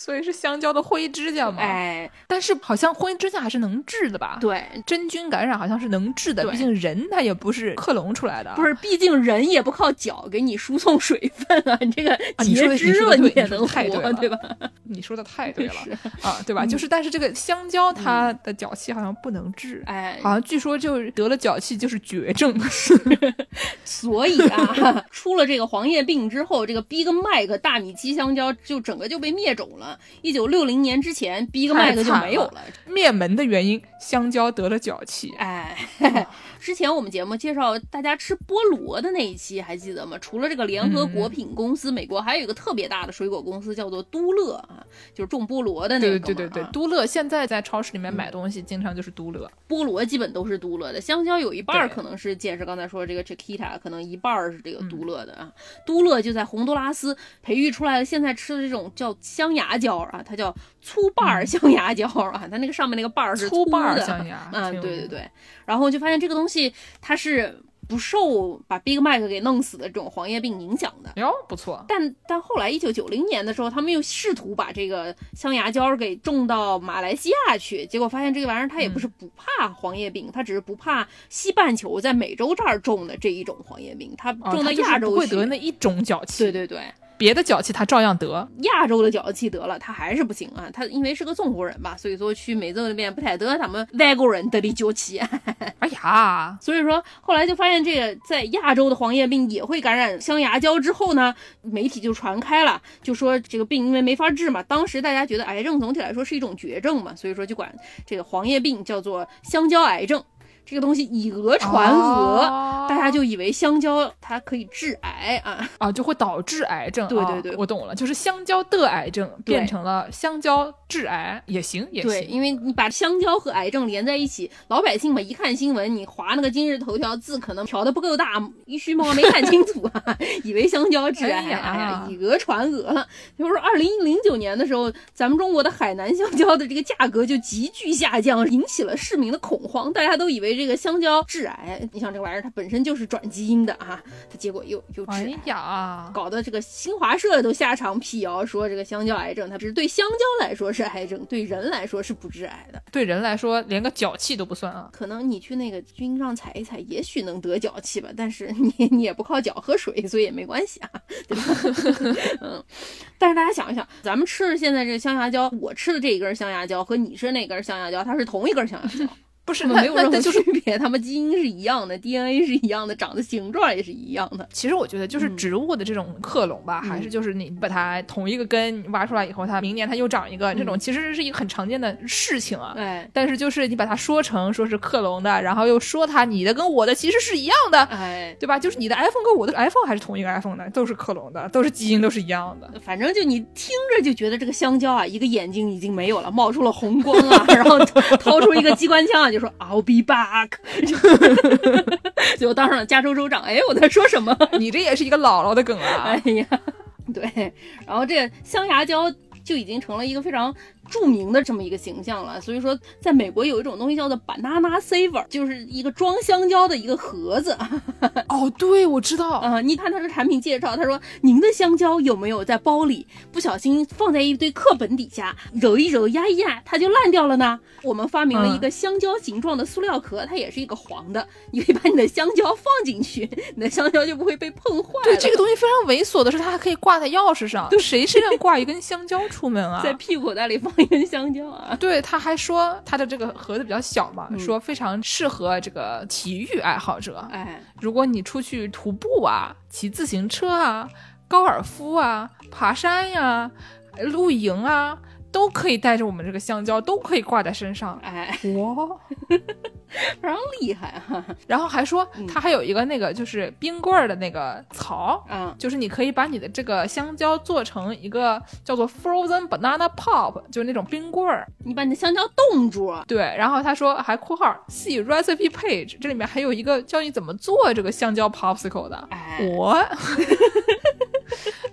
所以是香蕉的灰指甲嘛？哎，但是好像灰指甲还是能治的吧？对，真菌感染好像是能治的，毕竟人他也不是克隆出来的。不是，毕竟人也不靠脚给你输送水分啊，你这个截肢了你也能活，对吧？(laughs) 你说的太对了啊，对吧？就是，但是这个香蕉它的脚气好像不能治，哎，好像据说就得了脚气就是绝症。(laughs) 所以啊，(laughs) 出了这个黄叶病之后，这个 Big Mac 大米鸡香蕉就整个就被灭种了。一九六零年之前，Big Mac 就没有了。灭门的原因，香蕉得了脚气。哎，(laughs) 之前我们节目介绍大家吃菠萝的那一期还记得吗？除了这个联合果品公司，美国还有一个特别大的水果公司叫做都乐啊，就是种菠萝的那个。对对对对，都乐现在在超市里面买东西，经常就是都乐。菠萝基本都是都乐的，香蕉有一半可能是见识刚才说的这个 Chiquita，可能一半是这个都乐的啊。都乐就在洪都拉斯培育出来的，现在吃的这种叫香牙。蕉啊，它叫粗瓣儿象牙胶啊，它那个上面那个瓣儿是粗瓣儿象牙，嗯，对对对，然后就发现这个东西它是不受把 Big Mac 给弄死的这种黄叶病影响的哟，不错。但但后来一九九零年的时候，他们又试图把这个象牙胶给种到马来西亚去，结果发现这个玩意儿它也不是不怕黄叶病，它只是不怕西半球在美洲这儿种的这一种黄叶病，它种到亚洲会得那一种脚气。对对对。别的脚气他照样得，亚洲的脚气得了，他还是不行啊。他因为是个中国人吧，所以说去美洲那边不太得他们外国人得的脚气。(laughs) 哎呀，所以说后来就发现这个在亚洲的黄叶病也会感染香牙胶之后呢，媒体就传开了，就说这个病因为没法治嘛。当时大家觉得癌症总体来说是一种绝症嘛，所以说就管这个黄叶病叫做香蕉癌症。这个东西以讹传讹，大家就以为香蕉它可以致癌啊啊，就会导致癌症。对对对，我懂了，就是香蕉的癌症变成了香蕉致癌也行也行。对，因为你把香蕉和癌症连在一起，老百姓嘛一看新闻，你划那个今日头条字可能调的不够大，一须猫没看清楚啊，(laughs) 以为香蕉致癌，哎呀，以讹传讹了。比如说二零零九年的时候，咱们中国的海南香蕉的这个价格就急剧下降，引起了市民的恐慌，大家都以为。这个香蕉致癌，你像这个玩意儿，它本身就是转基因的啊，它结果又又致癌啊，搞得这个新华社都下场辟谣说这个香蕉癌症，它只是对香蕉来说是癌症，对人来说是不致癌的。对人来说连个脚气都不算啊，可能你去那个菌上踩一踩，也许能得脚气吧，但是你你也不靠脚喝水，所以也没关系啊，对吧？(laughs) 嗯，但是大家想一想，咱们吃的现在这个香牙胶，我吃的这一根香牙胶和你吃那根香牙胶，它是同一根香牙胶。不是，没有任何区别，它们基因是一样的，DNA 是一样的，长的形状也是一样的。其实我觉得，就是植物的这种克隆吧，还是就是你把它同一个根挖出来以后，它明年它又长一个，这种其实是一个很常见的事情啊。哎，但是就是你把它说成说是克隆的，然后又说它你的跟我的其实是一样的，哎，对吧？就是你的 iPhone 跟我的 iPhone 还是同一个 iPhone 的，都是克隆的，都是基因都是一样的。反正就你听着就觉得这个香蕉啊，一个眼睛已经没有了，冒出了红光啊，(laughs) 然后掏出一个机关枪啊，就说 I'll be back。(laughs) 最后当上了加州州长。哎，我在说什么？你这也是一个姥姥的梗啊！哎呀，对。然后这香牙胶就已经成了一个非常。著名的这么一个形象了，所以说在美国有一种东西叫做 banana saver，就是一个装香蕉的一个盒子。(laughs) 哦，对，我知道。啊，你看它的产品介绍，他说您的香蕉有没有在包里不小心放在一堆课本底下，揉一揉，压一压，它就烂掉了呢？我们发明了一个香蕉形状的塑料壳，它也是一个黄的，你可以把你的香蕉放进去，你的香蕉就不会被碰坏。对，这个东西非常猥琐的是，它还可以挂在钥匙上。对，谁身上挂一根香蕉出门啊？(laughs) 在屁股口袋里放。一根香蕉啊！(laughs) 对，他还说他的这个盒子比较小嘛，说非常适合这个体育爱好者。哎，如果你出去徒步啊、骑自行车啊、高尔夫啊、爬山呀、露营啊。都可以带着我们这个香蕉，都可以挂在身上。哎，哇，非常厉害啊！然后还说它还有一个那个就是冰棍儿的那个槽，嗯，就是你可以把你的这个香蕉做成一个叫做 frozen banana pop，就是那种冰棍儿，你把你的香蕉冻住。对，然后他说还括号 see recipe page，这里面还有一个教你怎么做这个香蕉 popsicle 的。哎我。(laughs)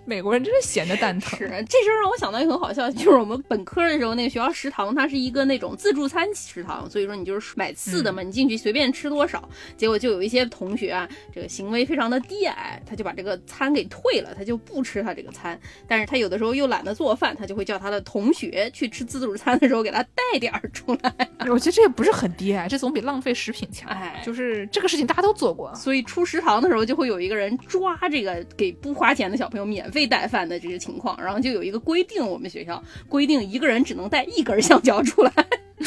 美国人真是闲的蛋疼。是，这事儿让我想到一个很好笑，就是我们本科的时候，那个学校食堂它是一个那种自助餐食堂，所以说你就是买次的嘛，你进去随便吃多少。结果就有一些同学啊，这个行为非常的低矮，他就把这个餐给退了，他就不吃他这个餐。但是他有的时候又懒得做饭，他就会叫他的同学去吃自助餐的时候给他带点儿出来。(laughs) 我觉得这也不是很低矮，这总比浪费食品强。哎，就是这个事情大家都做过，所以出食堂的时候就会有一个人抓这个给不花钱的小朋友免。被带饭的这些情况，然后就有一个规定，我们学校规定一个人只能带一根香蕉出来。(laughs)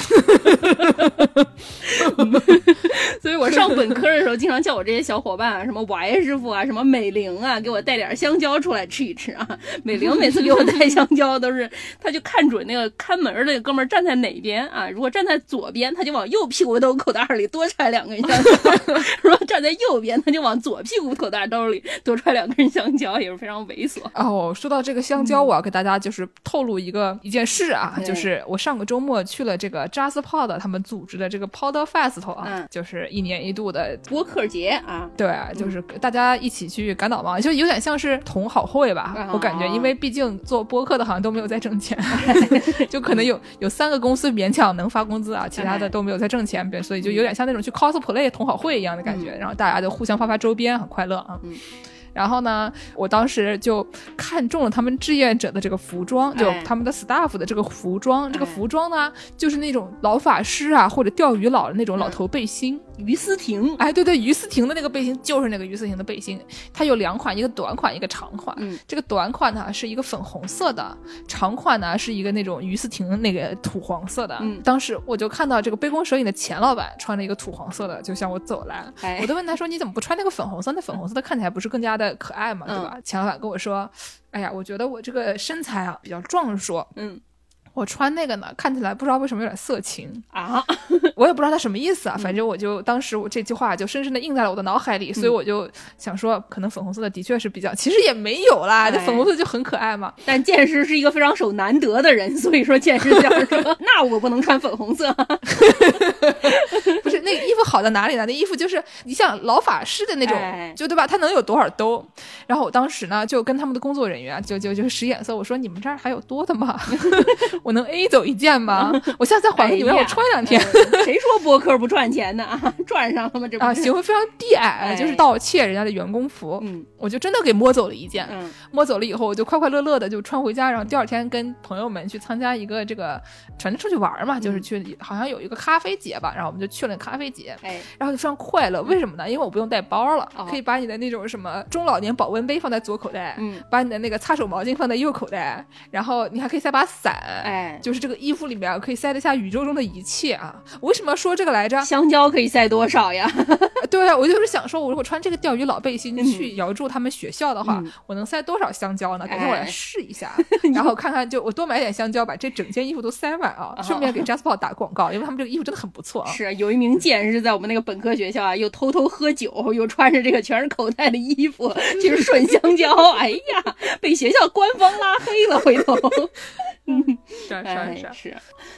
所以，我上本科的时候，经常叫我这些小伙伴啊，什么 Y 师傅啊，什么美玲啊，给我带点香蕉出来吃一吃啊。美玲每次给我带香蕉，都是他就看准那个看门的那个哥们站在哪边啊。如果站在左边，他就往右屁股兜口袋里多揣两根香蕉；(laughs) 如果站在右边，他就往左屁股口袋兜里多揣两根香蕉，也是非常猥琐。哦，说到这个香蕉，我要给大家就是透露一个一件事啊，就是我上个周末去了这个。JustPod 他们组织的这个 Pod Festival 啊，就是一年一度的播客节啊，对，就是大家一起去赶导嘛，就有点像是同好会吧，我感觉，因为毕竟做播客的好像都没有在挣钱，(laughs) 就可能有有三个公司勉强能发工资啊，其他的都没有在挣钱，所以就有点像那种去 cosplay 同好会一样的感觉，然后大家就互相发发周边，很快乐啊。然后呢，我当时就看中了他们志愿者的这个服装，就他们的 staff 的这个服装。这个服装呢，就是那种老法师啊，或者钓鱼佬的那种老头背心。于思婷，哎，对对，于思婷的那个背心就是那个于思婷的背心，它有两款，一个短款，一个长款。嗯，这个短款呢是一个粉红色的，长款呢是一个那种于思婷那个土黄色的。嗯，当时我就看到这个杯弓蛇影的钱老板穿了一个土黄色的，就向我走来，哎，我就问他说：“你怎么不穿那个粉红色？那粉红色的看起来不是更加的可爱嘛，对吧？”钱老板跟我说：“哎呀，我觉得我这个身材啊比较壮硕。”嗯。我穿那个呢，看起来不知道为什么有点色情啊，(laughs) 我也不知道他什么意思啊。反正我就当时我这句话就深深的印在了我的脑海里，所以我就想说，可能粉红色的的确是比较，其实也没有啦，这粉红色就很可爱嘛。但剑师是一个非常守难得的人，所以说剑师想说，(laughs) 那我不能穿粉红色。(laughs) 不是那个衣服好在哪里呢？那衣服就是你像老法师的那种，就对吧？它能有多少兜？然后我当时呢就跟他们的工作人员就就就使眼色，我说你们这儿还有多的吗？我能 A 走一件吗？(laughs) 我下次再还给你们，让我穿两天。谁说播客不赚钱的啊？赚上了吗？这啊，行为非常低矮，就是盗窃人家的员工服。嗯，我就真的给摸走了一件。嗯，摸走了以后，我就快快乐乐的就穿回家，然后第二天跟朋友们去参加一个这个，反正出去玩嘛，就是去好像有一个咖啡节吧，然后我们就去了咖啡节。哎，然后就非常快乐，为什么呢？因为我不用带包了，可以把你的那种什么中老年保温杯放在左口袋，嗯，把你的那个擦手毛巾放在右口袋，然后你还可以塞把伞。哎，就是这个衣服里面可以塞得下宇宙中的一切啊！我为什么要说这个来着？香蕉可以塞多少呀？(laughs) 对啊，我就是想说，我如果穿这个钓鱼老背心去瑶柱他们学校的话，我能塞多少香蕉呢？改天我来试一下，然后看看，就我多买点香蕉，把这整件衣服都塞满啊！(laughs) 顺便给 Jasper 打广告，因为他们这个衣服真的很不错啊。(laughs) 是有一名剑士在我们那个本科学校啊，又偷偷喝酒，又穿着这个全是口袋的衣服去顺香蕉，哎呀，被学校官方拉黑了，回头。(laughs) 嗯，是是是是。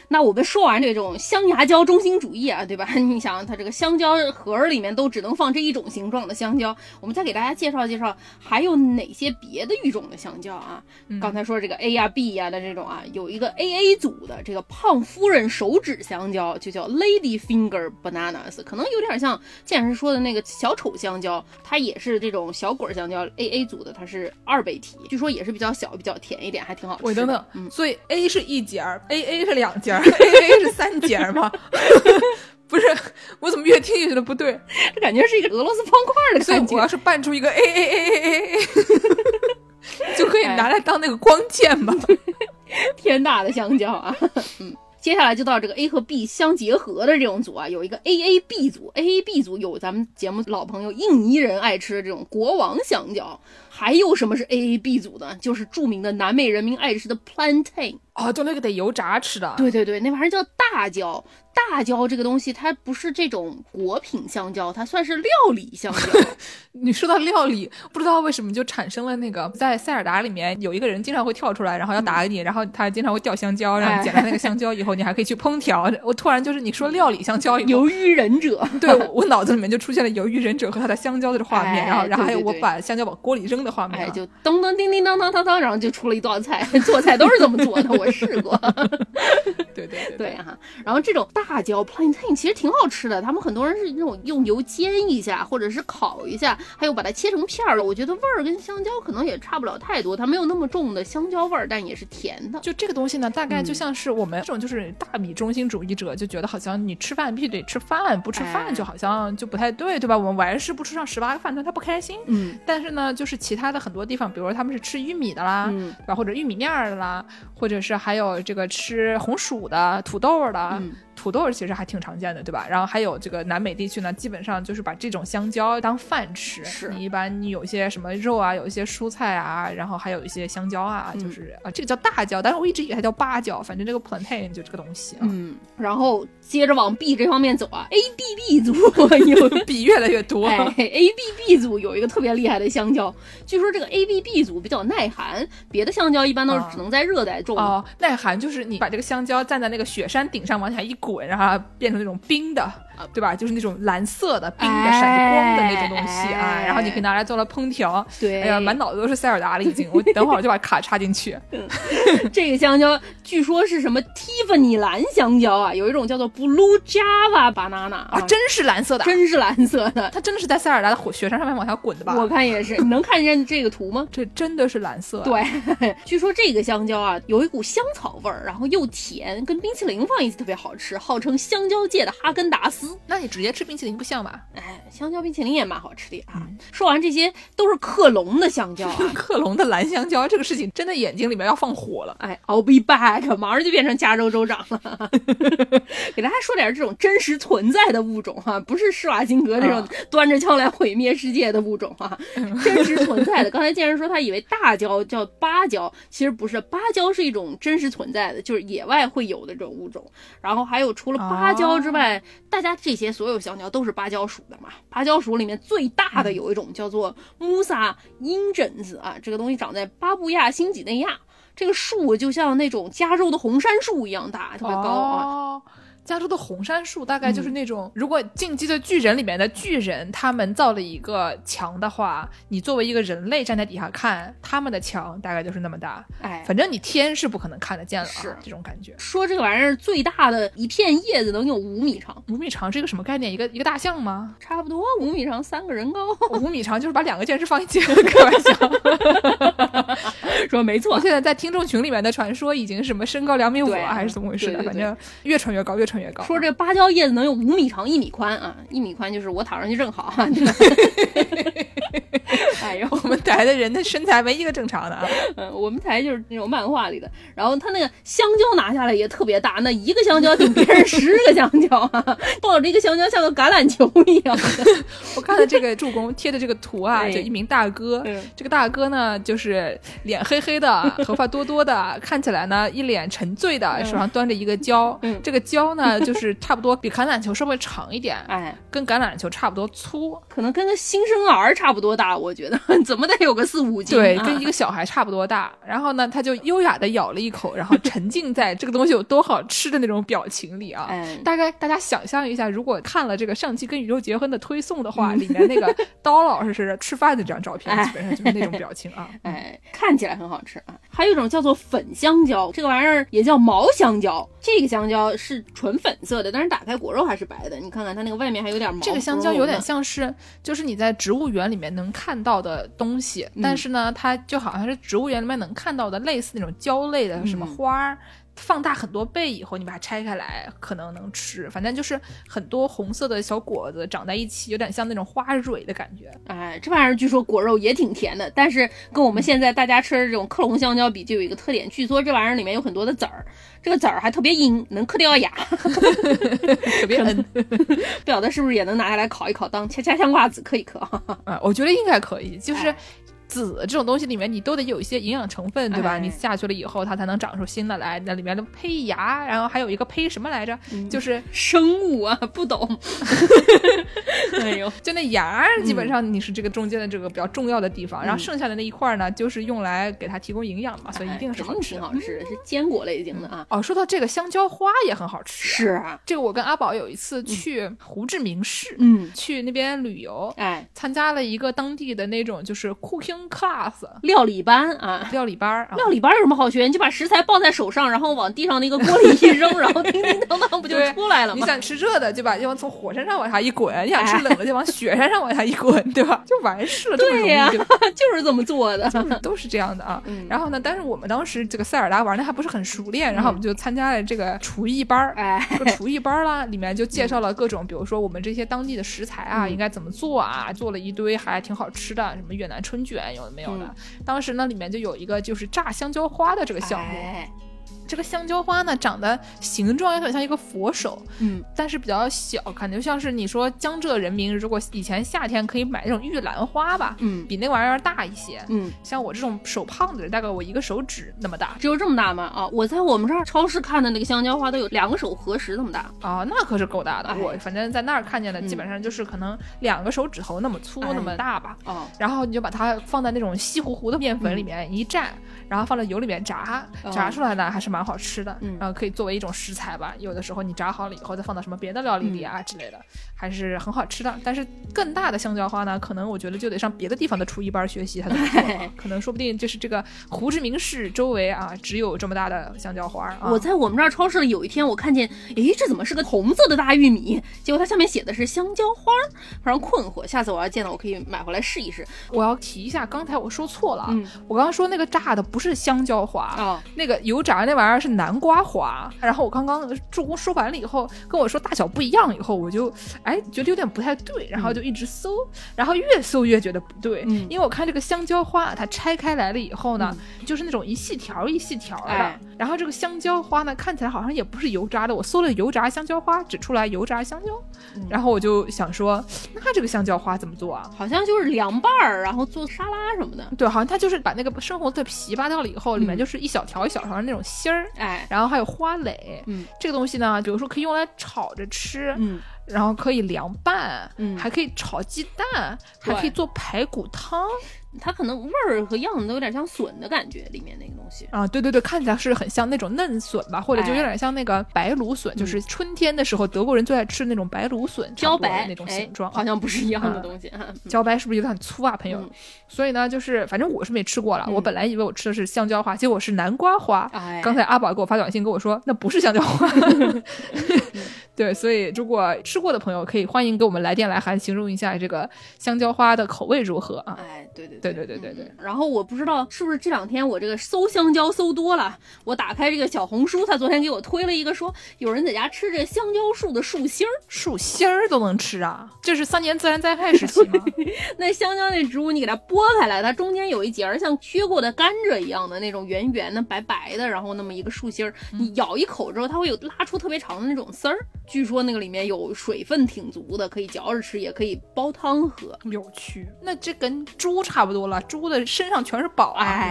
那我们说完这种香牙胶中心主义啊，对吧？(laughs) 你想，它这个香蕉盒里面都只能放这一种形状的香蕉，我们再给大家介绍介绍，还有哪些别的育种的香蕉啊？刚才说这个 A 呀 B 呀的这种啊，有一个 AA 组的这个胖夫人手指香蕉，就叫 Lady Finger Bananas，可能有点像剑师说的那个小丑香蕉，它也是这种小果香蕉 AA 组的，它是二倍体，据说也是比较小，比较甜一点，还挺好吃。喂，等等，嗯，所以 A 是一节儿，AA 是两节儿。A A 是三节吗？(laughs) 不是，我怎么越听越觉得不对？这感觉是一个俄罗斯方块的感觉。我要是扮出一个 A A A A A A，就可以拿来当那个光剑嘛。(laughs) 天大的香蕉啊！(laughs) 嗯，接下来就到这个 A 和 B 相结合的这种组啊，有一个 A A B 组，A A B 组有咱们节目老朋友印尼人爱吃的这种国王香蕉，还有什么是 A A B 组的？就是著名的南美人民爱吃的 plantain。哦，就那个得油炸吃的。对对对，那玩意儿叫大蕉。大蕉这个东西，它不是这种果品香蕉，它算是料理香蕉。(laughs) 你说到料理，不知道为什么就产生了那个，在塞尔达里面有一个人经常会跳出来，然后要打你，然后他经常会掉香蕉，然后捡到那个香蕉以后，你还可以去烹调。(laughs) 我突然就是你说料理香蕉，鱿鱼忍者，对我脑子里面就出现了鱿鱼忍者和他的香蕉的画面，(laughs) 然后然后还有我把香蕉往锅里扔的画面，就噔噔叮叮当当当当，然后就出了一道菜。(laughs) 做菜都是这么做的，我试过。(laughs) 对对对对哈，然后这种大椒 plantain 其实挺好吃的，他们很多人是那种用油煎一下，或者是烤一下，还有把它切成片儿了。我觉得味儿跟香蕉可能也差不了太多，它没有那么重的香蕉味儿，但也是甜的。就这个东西呢，大概就像是我们这种就是大米中心主义者，就觉得好像你吃饭必须得吃饭，不吃饭就好像就不太对，对吧？我们完事不吃上十八个饭团，他不开心。嗯。但是呢，就是其他的很多地方，比如说他们是吃玉米的啦，对吧？或者玉米面的啦，或者是还有这个吃红薯的、土豆的。土豆其实还挺常见的，对吧？然后还有这个南美地区呢，基本上就是把这种香蕉当饭吃。是你一般你有一些什么肉啊，有一些蔬菜啊，然后还有一些香蕉啊，就是啊，这个叫大蕉，但是我一直以为它叫芭蕉，反正这个 plantain 就这个东西啊。嗯，然后接着往 B 这方面走啊，A B B 组 (laughs) 有 (laughs) B 越来越多。哎，A B B 组有一个特别厉害的香蕉，据说这个 A B B 组比较耐寒，别的香蕉一般都是只能在热带种。哦，耐寒就是你把这个香蕉站在那个雪山顶上往下一滚，然后变成那种冰的。对吧？就是那种蓝色的、冰的、闪着光的那种东西啊，然后你可以拿来做了烹调。对，哎呀，满脑子都是塞尔达了已经。我等会儿就把卡插进去。(laughs) 这个香蕉据说是什么蒂芙尼蓝香蕉啊？有一种叫做 Blue Java banana 啊，真是蓝色的，真是蓝色的。它真的是在塞尔达的火雪山上面往下滚的吧？我看也是。你能看见这个图吗？这真的是蓝色。对，(laughs) 据说这个香蕉啊，有一股香草味儿，然后又甜，跟冰淇淋放一起特别好吃，号称香蕉界的哈根达斯。那你直接吃冰淇淋不像吧？哎，香蕉冰淇淋也蛮好吃的啊。说完这些都是克隆的香蕉啊，(laughs) 克隆的蓝香蕉，这个事情真的眼睛里面要放火了。哎，I'll be back，马上就变成加州州长了。(laughs) 给大家说点这种真实存在的物种哈，不是施瓦辛格这种端着枪来毁灭世界的物种哈，真实存在的。刚才健身说他以为大蕉叫芭蕉，其实不是，芭蕉是一种真实存在的，就是野外会有的这种物种。然后还有除了芭蕉之外，大家这些所有香蕉都是芭蕉属的嘛？芭蕉属里面最大的有一种叫做穆萨鹰疹子啊，这个东西长在巴布亚新几内亚。这个树就像那种加州的红杉树一样大，特别高啊。加州的红杉树大概就是那种，如果《进击的巨人》里面的巨人他们造了一个墙的话，你作为一个人类站在底下看，他们的墙大概就是那么大。哎，反正你天是不可能看得见了，是这种感觉。说这个玩意儿最大的一片叶子能有五米长，五米长是一个什么概念？一个一个大象吗？差不多五米长，三个人高。五米长就是把两个电视放一起，开玩笑。(laughs) (laughs) 说没错，现在在听众群里面的传说已经什么身高两米五啊还是怎么回事？反正越传越高，越传越高。说这芭蕉叶子能有五米长一米宽啊，一米宽就是我躺上去正好。(laughs) 哎呦，(laughs) 我们台的人的身材没一个正常的啊。嗯，我们台就是那种漫画里的。然后他那个香蕉拿下来也特别大，那一个香蕉顶别人十个香蕉啊，抱着一个香蕉像个橄榄球一样。我看到这个助攻贴的这个图啊，就一名大哥。这个大哥呢，就是脸黑黑的，(laughs) 头发多多的，看起来呢一脸沉醉的，手上端着一个胶。这个胶呢。(laughs) 就是差不多比橄榄球稍微长一点，哎，跟橄榄球差不多粗，可能跟个新生儿差不多大，我觉得 (laughs) 怎么得有个四五斤，对，跟一个小孩差不多大。然后呢，他就优雅的咬了一口，然后沉浸在这个东西有多好吃的那种表情里啊。大概大家想象一下，如果看了这个上期跟宇宙结婚的推送的话，里面那个刀老师是吃饭的这张照片，基本上就是那种表情啊。哎，看起来很好吃啊。还有一种叫做粉香蕉，这个玩意儿也叫毛香蕉，这个香蕉是纯。粉色的，但是打开果肉还是白的。你看看它那个外面还有点毛。这个香蕉有点像是，就是你在植物园里面能看到的东西，但是呢，它就好像是植物园里面能看到的类似那种蕉类的什么花儿。放大很多倍以后，你把它拆开来，可能能吃。反正就是很多红色的小果子长在一起，有点像那种花蕊的感觉。哎，这玩意儿据说果肉也挺甜的，但是跟我们现在大家吃的这种克隆香蕉比，就有一个特点，据说这玩意儿里面有很多的籽儿，这个籽儿还特别硬，能嗑掉牙，特别嫩。不晓得是不是也能拿下来烤一烤，当恰恰香瓜子嗑一嗑？啊，我觉得应该可以，就是。籽这种东西里面，你都得有一些营养成分，对吧？你下去了以后，它才能长出新的来。那里面的胚芽，然后还有一个胚什么来着？就是生物啊，不懂。(laughs) (laughs) 哎呦，就那芽，基本上你是这个中间的这个比较重要的地方，然后剩下的那一块呢，就是用来给它提供营养嘛，所以一定是好吃，好吃，是坚果类型的啊。哦，说到这个香蕉花也很好吃，是啊。这个我跟阿宝有一次去胡志明市，嗯，去那边旅游，哎，参加了一个当地的那种就是 cooking class 料理班啊，料理班，料理班有什么好学？你就把食材抱在手上，然后往地上那个锅里一扔，然后叮叮当当不就出来了吗？你想吃热的，就把就往从火山上往下一滚；你 (laughs) 想吃冷的，就往雪山上往下一滚，对吧？就完事了。对呀，(laughs) 就是这么做的，都是这样的啊。(laughs) 然后呢，但是我们当时这个塞尔达玩的还不是很熟练，然后我们就参加了这个厨艺班儿。哎，厨艺班啦，里面就介绍了各种，比如说我们这些当地的食材啊，应该怎么做啊，做了一堆还挺好吃的，什么越南春卷有的没有的。当时呢，里面就有一个就是炸香蕉花的这个项目。这个香蕉花呢，长得形状有点像一个佛手，嗯，但是比较小，感觉像是你说江浙人民如果以前夏天可以买那种玉兰花吧，嗯，比那玩意儿大一些，嗯，像我这种手胖的人，大概我一个手指那么大，只有这么大吗？啊，我在我们这儿超市看的那个香蕉花都有两个手合十那么大，啊，那可是够大的。我反正在那儿看见的，基本上就是可能两个手指头那么粗那么大吧，哦，然后你就把它放在那种稀糊糊的面粉里面一蘸，然后放在油里面炸，炸出来呢还是蛮好吃的，嗯。然后可以作为一种食材吧，有的时候你炸好了以后再放到什么别的料理里啊之类的，还是很好吃的。但是更大的香蕉花呢，可能我觉得就得上别的地方的厨艺班学习它怎么做，(laughs) 可能说不定就是这个胡志明市周围啊，只有这么大的香蕉花。我在我们这儿超市里有一天我看见，诶，这怎么是个红色的大玉米？结果它下面写的是香蕉花，非常困惑。下次我要见到我可以买回来试一试。我要提一下，刚才我说错了，我刚刚说那个炸的不是香蕉花啊，那个油炸那玩意意儿是南瓜花。然后我刚刚助攻说完了以后，跟我说大小不一样以后，我就哎觉得有点不太对，然后就一直搜，然后越搜越觉得不对，因为我看这个香蕉花它拆开来了以后呢，就是那种一细条一细条的，然后这个香蕉花呢看起来好像也不是油炸的，我搜了油炸香蕉花，只出来油炸香蕉，然后我就想说，那这个香蕉花怎么做啊？好像就是凉拌儿，然后做沙拉什么的。对，好像它就是把那个生红的皮扒掉了以后，里面就是一小条一小条的那种芯儿，哎，然后还有花蕾。嗯，这个东西呢，比如说可以用来炒着吃，嗯，然后可以凉拌，嗯，还可以炒鸡蛋，还可以做排骨汤。它可能味儿和样子都有点像笋的感觉，里面那个东西啊，对对对，看起来是很像那种嫩笋吧，或者就有点像那个白芦笋，就是春天的时候德国人最爱吃那种白芦笋，茭白那种形状，好像不是一样的东西。茭白是不是有点粗啊，朋友？所以呢，就是反正我是没吃过了，我本来以为我吃的是香蕉花，结果是南瓜花。刚才阿宝给我发短信跟我说，那不是香蕉花。(laughs) 对，所以如果吃过的朋友可以欢迎给我们来电来函，形容一下这个香蕉花的口味如何啊？哎，对对对对对对对。然后我不知道是不是这两天我这个搜香蕉搜多了，我打开这个小红书，他昨天给我推了一个说有人在家吃这香蕉树的树心儿，树心儿都能吃啊？这是三年自然灾害时期吗？(laughs) 那香蕉那植物你给它剥开来，它中间有一节像削过的甘蔗一样的那种圆圆的白白的，然后那么一个树心儿，你咬一口之后，它会有拉出特别长的那种丝儿。据说那个里面有水分挺足的，可以嚼着吃，也可以煲汤喝。有趣，那这跟猪差不多了，猪的身上全是宝啊。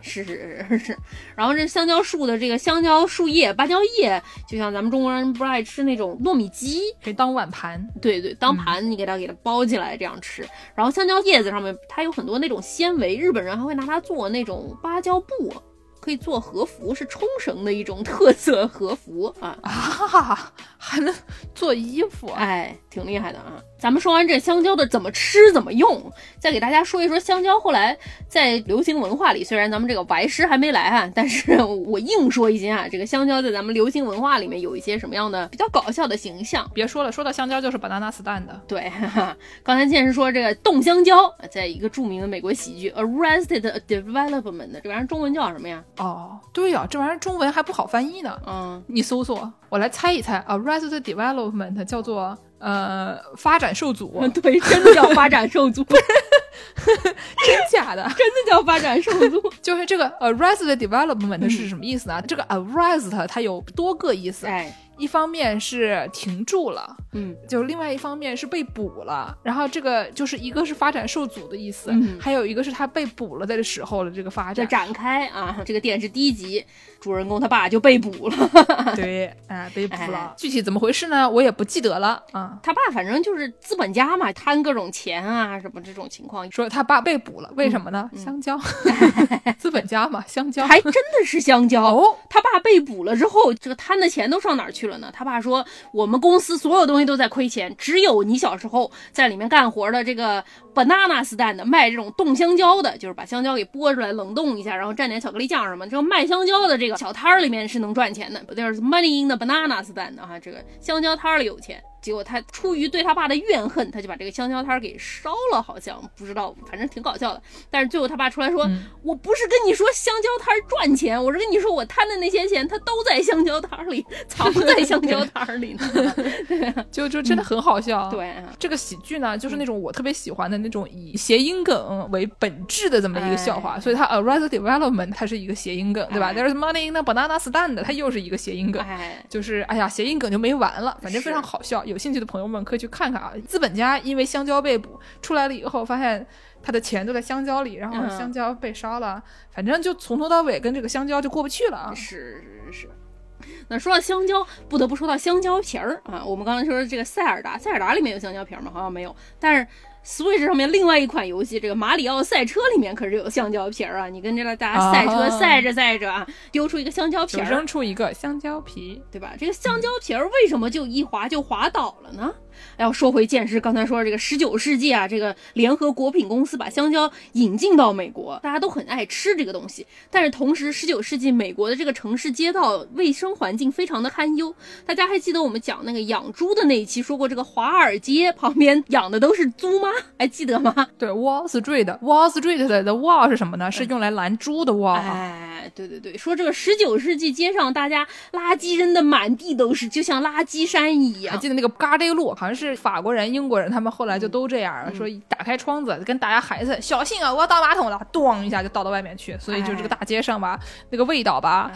是是是是。(laughs) 然后这香蕉树的这个香蕉树叶、芭蕉叶，就像咱们中国人不爱吃那种糯米鸡，可以当碗盘。对对，当盘你给它给它包起来这样吃。然后香蕉叶子上面它有很多那种纤维，日本人还会拿它做那种芭蕉布。可以做和服，是冲绳的一种特色和服啊啊，还能做衣服，哎，挺厉害的啊。咱们说完这香蕉的怎么吃怎么用，再给大家说一说香蕉后来在流行文化里，虽然咱们这个白师还没来啊，但是 (laughs) 我硬说一些啊，这个香蕉在咱们流行文化里面有一些什么样的比较搞笑的形象。别说了，说到香蕉就是 banana stand 的。对，刚才健身说这个冻香蕉，在一个著名的美国喜剧 Arrested Development 这玩意儿中文叫什么呀？哦，对呀，这玩意儿中文还不好翻译呢。嗯，你搜索，我来猜一猜，Arrested Development 叫做。呃，发展受阻，(laughs) 对，真的叫发展受阻，(laughs) 真假的，真的叫发展受阻。(laughs) 就是这个 arrested development 是什么意思呢？这个 arrest 它有多个意思，哎。一方面是停住了，嗯，就另外一方面是被捕了，然后这个就是一个是发展受阻的意思，嗯，还有一个是他被捕了的时候的这个发展展开啊。这个电视第一集，主人公他爸就被捕了，(laughs) 对，哎，被捕了。具体怎么回事呢？我也不记得了啊。他爸反正就是资本家嘛，贪各种钱啊，什么这种情况。说他爸被捕了，为什么呢？香蕉，(laughs) 资本家嘛，香蕉，还真的是香蕉。哦，他爸被捕了之后，这个贪的钱都上哪儿去了？他爸说：“我们公司所有东西都在亏钱，只有你小时候在里面干活的这个 banana stand 卖这种冻香蕉的，就是把香蕉给剥出来冷冻一下，然后蘸点巧克力酱什么，这个卖香蕉的这个小摊儿里面是能赚钱的。There's money in the banana stand 哈，这个香蕉摊儿里有钱。”结果他出于对他爸的怨恨，他就把这个香蕉摊给烧了，好像不知道，反正挺搞笑的。但是最后他爸出来说：“我不是跟你说香蕉摊赚钱，我是跟你说我贪的那些钱，他都在香蕉摊里，藏在香蕉摊里呢。(laughs) ”就就真的很好笑。对，这个喜剧呢，就是那种我特别喜欢的那种以谐音梗为本质的这么一个笑话。所以它 a r i s e development 它是一个谐音梗，对吧？There's money in the banana stand，它又是一个谐音梗。就是哎呀，谐音梗就没完了，反正非常好笑。有兴趣的朋友们可以去看看啊！资本家因为香蕉被捕出来了以后，发现他的钱都在香蕉里，然后香蕉被烧了，反正就从头到尾跟这个香蕉就过不去了啊！是是是。那说到香蕉，不得不说到香蕉皮儿啊！我们刚才说这个塞尔达，塞尔达里面有香蕉皮儿吗？好像没有，但是。Switch 上面另外一款游戏，这个马里奥赛车里面可是有香蕉皮儿啊！你跟这个大家赛车赛着赛着啊，丢出一个香蕉皮儿，扔出一个香蕉皮，对吧？这个香蕉皮儿为什么就一滑就滑倒了呢？要说回剑师刚才说这个十九世纪啊，这个联合果品公司把香蕉引进到美国，大家都很爱吃这个东西。但是同时，十九世纪美国的这个城市街道卫生环境非常的堪忧。大家还记得我们讲那个养猪的那一期说过，这个华尔街旁边养的都是猪吗？还记得吗？对，Wall Street，Wall Street 的 Wall 是什么呢？是用来拦猪的 Wall。哎，对对对，说这个十九世纪街上大家垃圾扔的满地都是，就像垃圾山一样。还记得那个嘎雷路，好像是法国人、英国人，他们后来就都这样了，说打开窗子跟大家喊一声“小心啊，我要倒马桶了”，咣一下就倒到外面去。所以就这个大街上吧，那个味道吧。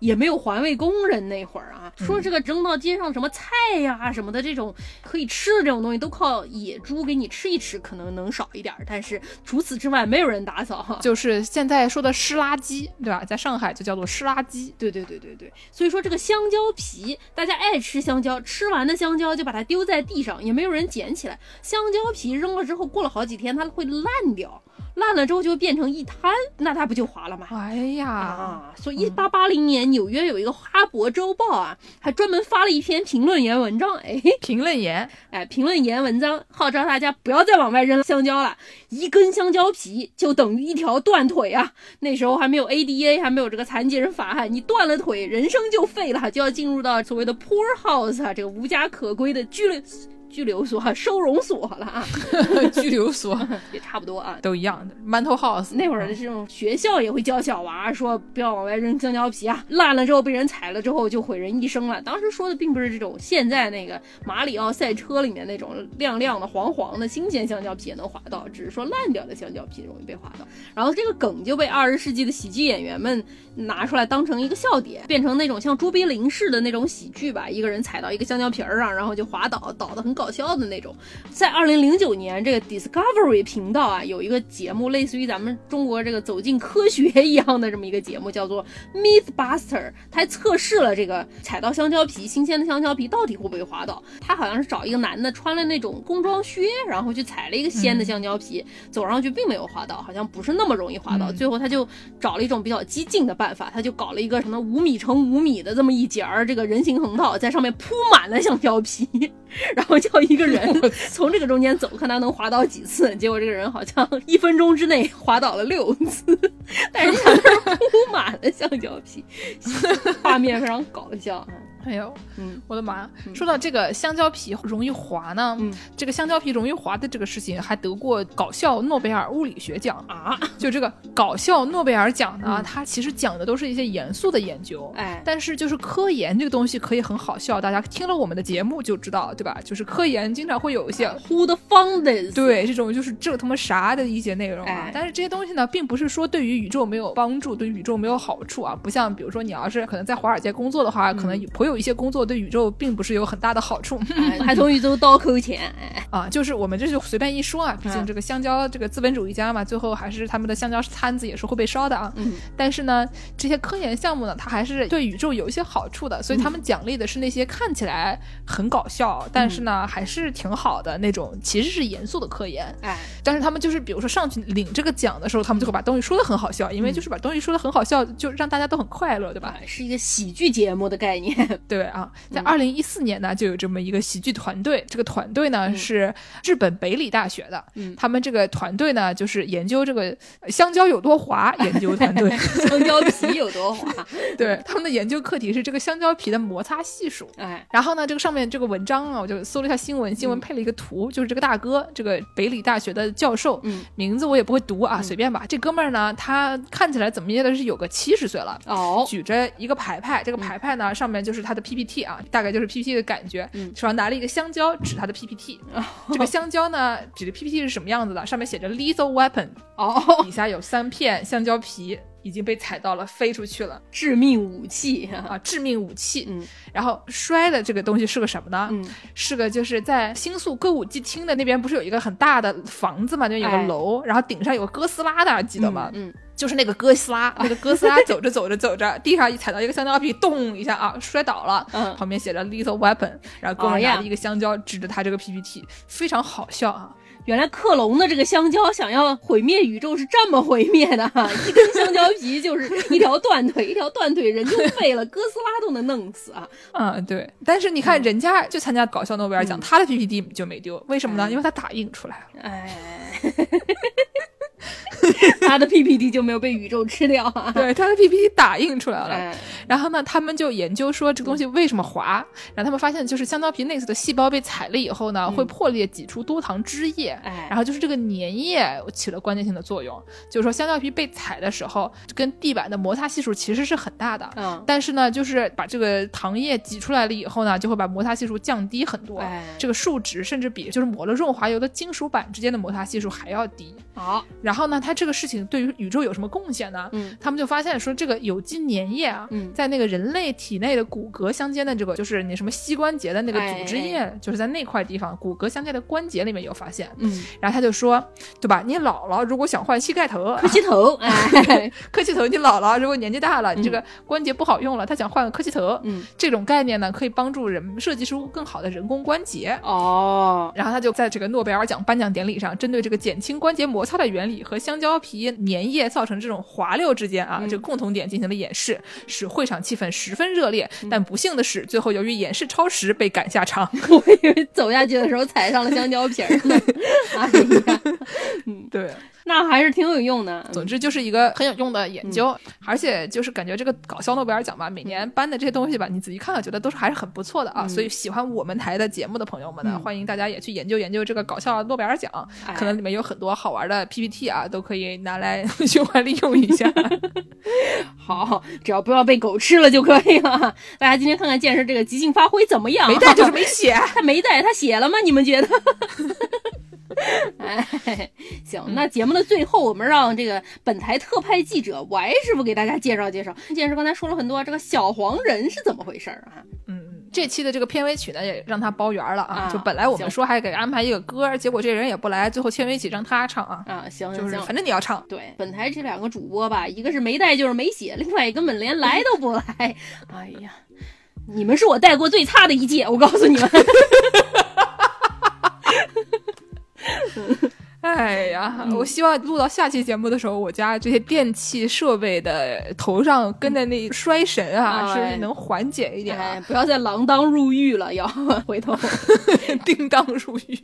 也没有环卫工人那会儿啊，说这个扔到街上什么菜呀什么的这种可以吃的这种东西，都靠野猪给你吃一吃，可能能少一点。但是除此之外，没有人打扫。(laughs) 就是现在说的湿垃圾，对吧？在上海就叫做湿垃圾。对对对对对。所以说这个香蕉皮，大家爱吃香蕉，吃完的香蕉就把它丢在地上，也没有人捡起来。香蕉皮扔了之后，过了好几天，它会烂掉。烂了之后就变成一滩，那它不就滑了吗？哎呀啊！所以一八八零年纽约有一个《哈勃周报》啊，还专门发了一篇评论员文章。哎，评论员，(laughs) 哎，评论员文章号召大家不要再往外扔香蕉了，一根香蕉皮就等于一条断腿啊！那时候还没有 ADA，还没有这个残疾人法案，你断了腿，人生就废了，就要进入到所谓的 poor house 啊，这个无家可归的拘留。拘留所、(laughs) 收容所了啊，(laughs) 拘留所 (laughs) 也差不多啊，都一样的。Mental House 那会儿的这种学校也会教小娃说不要往外扔香蕉皮啊，烂了之后被人踩了之后就毁人一生了。当时说的并不是这种现在那个马里奥赛车里面那种亮亮的黄黄的新鲜香蕉皮也能滑到，只是说烂掉的香蕉皮容易被滑到。然后这个梗就被二十世纪的喜剧演员们拿出来当成一个笑点，变成那种像卓别林式的那种喜剧吧，一个人踩到一个香蕉皮儿上，然后就滑倒，倒得很。搞笑的那种，在二零零九年，这个 Discovery 频道啊，有一个节目，类似于咱们中国这个走进科学一样的这么一个节目，叫做 Mythbuster。他还测试了这个踩到香蕉皮，新鲜的香蕉皮到底会不会滑倒。他好像是找一个男的穿了那种工装靴，然后去踩了一个鲜的香蕉皮，走上去并没有滑倒，好像不是那么容易滑倒。最后他就找了一种比较激进的办法，他就搞了一个什么五米乘五米的这么一截儿这个人行横道，在上面铺满了香蕉皮，(laughs) 然后就。叫一个人 (laughs) 从这个中间走，看他能滑倒几次。结果这个人好像一分钟之内滑倒了六次，(laughs) 但是他那铺满了橡胶皮，(laughs) 画面非常搞笑。哎呦，嗯，我的妈！说到这个香蕉皮容易滑呢，嗯，这个香蕉皮容易滑的这个事情还得过搞笑诺贝尔物理学奖啊！就这个搞笑诺贝尔奖呢，它其实讲的都是一些严肃的研究，哎，但是就是科研这个东西可以很好笑，大家听了我们的节目就知道，对吧？就是科研经常会有一些 Who the founders？对，这种就是这他妈啥的一些内容啊！但是这些东西呢，并不是说对于宇宙没有帮助，对于宇宙没有好处啊！不像比如说你要是可能在华尔街工作的话，可能颇有。有一些工作对宇宙并不是有很大的好处，(laughs) 还从宇宙倒扣钱啊！就是我们这就随便一说啊，毕竟这个香蕉这个资本主义家嘛，最后还是他们的香蕉摊子也是会被烧的啊。嗯，但是呢，这些科研项目呢，它还是对宇宙有一些好处的，所以他们奖励的是那些看起来很搞笑，但是呢还是挺好的那种，其实是严肃的科研。哎，但是他们就是比如说上去领这个奖的时候，他们就会把东西说的很好笑，因为就是把东西说的很好笑，就让大家都很快乐，对吧？是一个喜剧节目的概念。对啊，在二零一四年呢，就有这么一个喜剧团队。这个团队呢是日本北理大学的，他们这个团队呢就是研究这个香蕉有多滑。研究团队，(laughs) 香蕉皮有多滑？(laughs) 对，他们的研究课题是这个香蕉皮的摩擦系数。哎，然后呢，这个上面这个文章啊，我就搜了一下新闻，新闻配了一个图，就是这个大哥，这个北理大学的教授，名字我也不会读啊，随便吧。这哥们儿呢，他看起来怎么也得是有个七十岁了哦，举着一个牌牌，这个牌牌呢上面就是他的 PPT 啊。大概就是 PPT 的感觉，手上拿了一个香蕉指他的 PPT，这个香蕉呢指的 PPT 是什么样子的？上面写着 lethal weapon，哦，底下有三片香蕉皮已经被踩到了，飞出去了，致命武器 (laughs) 啊，致命武器。嗯，然后摔的这个东西是个什么呢？嗯，是个就是在星宿歌舞伎厅的那边不是有一个很大的房子嘛，就有个楼，然后顶上有个哥斯拉的，记得吗？嗯。就是那个哥斯拉，(laughs) 那个哥斯拉走着走着走着，地上一踩到一个香蕉皮，咚一下啊，摔倒了。嗯，旁边写着 “little weapon”，然后哥们拿了一个香蕉指着他这个 PPT，非常好笑啊。原来克隆的这个香蕉想要毁灭宇宙是这么毁灭的哈，(laughs) 一根香蕉皮就是一条断腿，一条断腿人就废了，哥斯拉都能弄死啊！嗯，对。但是你看人家就参加搞笑诺贝尔奖，他的 PPT 就没丢，为什么呢？因为他打印出来了。哎。(laughs) 他的 PPT 就没有被宇宙吃掉啊？对，他的 PPT 打印出来了。然后呢，他们就研究说这个东西为什么滑，然后他们发现就是香蕉皮内侧的细胞被踩了以后呢，会破裂挤出多糖汁液。哎，然后就是这个粘液起了关键性的作用，就是说香蕉皮被踩的时候，跟地板的摩擦系数其实是很大的。嗯，但是呢，就是把这个糖液挤出来了以后呢，就会把摩擦系数降低很多。哎，这个数值甚至比就是抹了润滑油的金属板之间的摩擦系数还要低。好，然后呢，它这个事情对于宇宙有什么贡献呢？嗯，他们就发现说，这个有机粘液啊，在那个人类体内的骨骼相间的这个，就是你什么膝关节的那个组织液，就是在那块地方骨骼相间的关节里面有发现。嗯，然后他就说，对吧？你姥姥如果想换膝盖头、磕膝头，(laughs) 哎，磕膝头，你姥姥如果年纪大了，你这个关节不好用了，他想换个磕膝头，嗯，这种概念呢，可以帮助人设计出更好的人工关节。哦，然后他就在这个诺贝尔奖颁奖典礼上，针对这个减轻关节摩擦的原理和香蕉皮粘液造成这种滑溜之间啊这个共同点进行了演示，使会场气氛十分热烈。但不幸的是，最后由于演示超时被赶下场。(laughs) 我以为走下去的时候踩上了香蕉皮儿呢。(laughs) 哎呀，嗯，对。那还是挺有用的。总之就是一个很有用的研究，而且就是感觉这个搞笑诺贝尔奖吧，每年颁的这些东西吧，你仔细看看，觉得都是还是很不错的啊。所以喜欢我们台的节目的朋友们呢，欢迎大家也去研究研究这个搞笑诺贝尔奖，可能里面有很多好玩的 PPT 啊，都可以拿来 (laughs) 循环利用一下。(laughs) 好，只要不要被狗吃了就可以了。大家今天看看健身这个即兴发挥怎么样？没带就是没写，(laughs) 他没带，他写了吗？你们觉得？哎，(laughs) 行，那节目的最后，我们让这个本台特派记者 Y 师傅给大家介绍介绍。健师刚才说了很多，这个小黄人是怎么回事啊？嗯嗯，这期的这个片尾曲呢，也让他包圆了啊。就本来我们说还给安排一个歌，结果这人也不来，最后片尾曲让他唱啊。啊，行行行，反正你要唱。对，本台这两个主播吧，一个是没带就是没写，另外一个根本连来都不来。(laughs) 哎呀，你们是我带过最差的一届，我告诉你们。哎呀，我希望录到下期节目的时候，我家这些电器设备的头上跟着那衰神啊，是能缓解一点，不要再锒铛入狱了，要回头。(laughs) (laughs) 叮当入狱。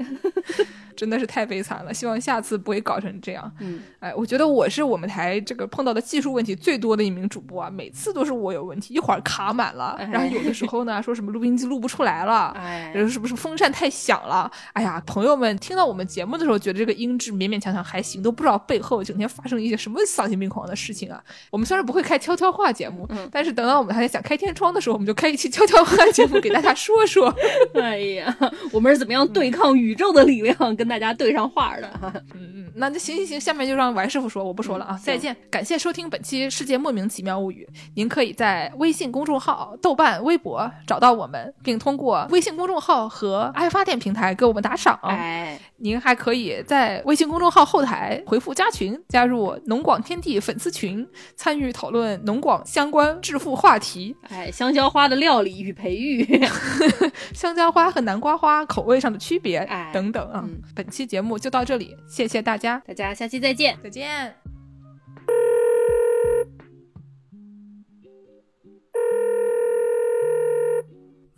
真的是太悲惨了，希望下次不会搞成这样。嗯，哎，我觉得我是我们台这个碰到的技术问题最多的一名主播啊，每次都是我有问题，一会儿卡满了，(laughs) 然后有的时候呢说什么录音机录不出来了，哎，是不是风扇太响了？哎呀，朋友们听到我们节目的时候，觉得这个音质勉勉强强还行，都不知道背后整天发生一些什么丧心病狂的事情啊。我们虽然不会开悄悄话节目，但是等到我们还想开天窗的时候，我们就开一期悄悄话节目给大家说说。(laughs) 哎呀，我们是怎么样对抗宇宙的力量，跟大家对上话。的哈，(laughs) 嗯嗯，那那行行行，下面就让王师傅说，我不说了啊，再见，感谢收听本期《世界莫名其妙物语》，您可以在微信公众号、豆瓣、微博找到我们，并通过微信公众号和爱发电平台给我们打赏。哎，您还可以在微信公众号后台回复加群，加入农广天地粉丝群，参与讨论农广相关致富话题。哎，香蕉花的料理与培育，(laughs) 香蕉花和南瓜花口味上的区别，哎，等等啊，本期节目就到。这里，谢谢大家，大家下期再见，再见。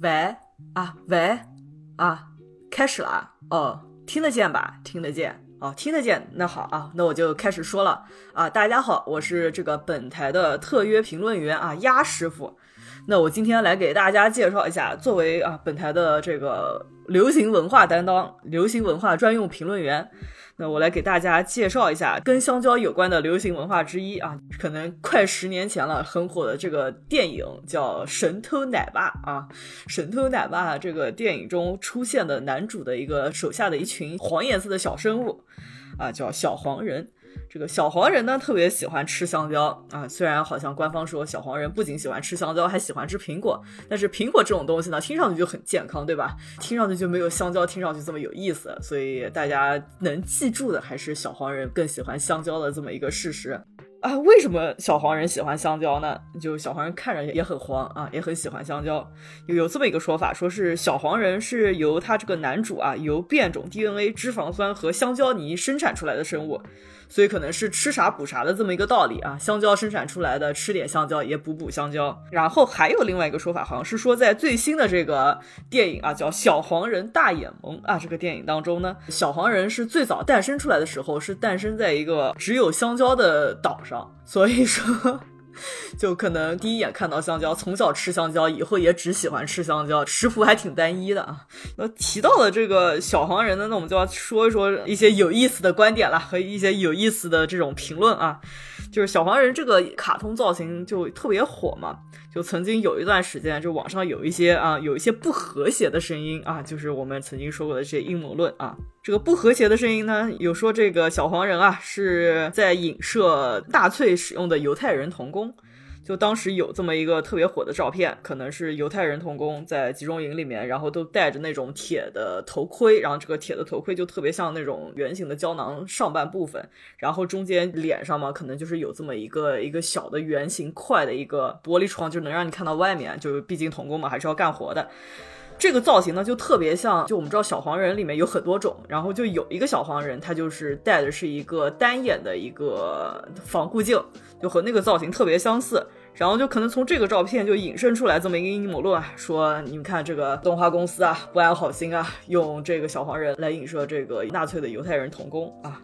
喂啊喂啊，开始了啊！哦，听得见吧？听得见哦，听得见。那好啊，那我就开始说了啊。大家好，我是这个本台的特约评论员啊，鸭师傅。那我今天来给大家介绍一下，作为啊本台的这个流行文化担当、流行文化专用评论员，那我来给大家介绍一下跟香蕉有关的流行文化之一啊，可能快十年前了，很火的这个电影叫《神偷奶爸》啊，《神偷奶爸》这个电影中出现的男主的一个手下的一群黄颜色的小生物啊，叫小黄人。这个小黄人呢，特别喜欢吃香蕉啊。虽然好像官方说小黄人不仅喜欢吃香蕉，还喜欢吃苹果，但是苹果这种东西呢，听上去就很健康，对吧？听上去就没有香蕉听上去这么有意思。所以大家能记住的还是小黄人更喜欢香蕉的这么一个事实。啊，为什么小黄人喜欢香蕉呢？就小黄人看着也很黄啊，也很喜欢香蕉。有有这么一个说法，说是小黄人是由他这个男主啊，由变种 DNA、脂肪酸和香蕉泥生产出来的生物。所以可能是吃啥补啥的这么一个道理啊，香蕉生产出来的，吃点香蕉也补补香蕉。然后还有另外一个说法，好像是说在最新的这个电影啊，叫《小黄人大眼萌》啊，这个电影当中呢，小黄人是最早诞生出来的时候是诞生在一个只有香蕉的岛上，所以说。就可能第一眼看到香蕉，从小吃香蕉，以后也只喜欢吃香蕉，食谱还挺单一的啊。那提到了这个小黄人呢，那我们就要说一说一些有意思的观点了，和一些有意思的这种评论啊。就是小黄人这个卡通造型就特别火嘛，就曾经有一段时间，就网上有一些啊，有一些不和谐的声音啊，就是我们曾经说过的这些阴谋论啊。这个不和谐的声音呢，有说这个小黄人啊是在影射纳粹使用的犹太人童工。就当时有这么一个特别火的照片，可能是犹太人童工在集中营里面，然后都戴着那种铁的头盔，然后这个铁的头盔就特别像那种圆形的胶囊上半部分，然后中间脸上嘛，可能就是有这么一个一个小的圆形块的一个玻璃窗，就能让你看到外面。就毕竟童工嘛，还是要干活的。这个造型呢，就特别像，就我们知道小黄人里面有很多种，然后就有一个小黄人，他就是戴的是一个单眼的一个防护镜，就和那个造型特别相似。然后就可能从这个照片就引申出来这么一个阴谋论啊，说你们看这个动画公司啊，不安好心啊，用这个小黄人来影射这个纳粹的犹太人童工啊。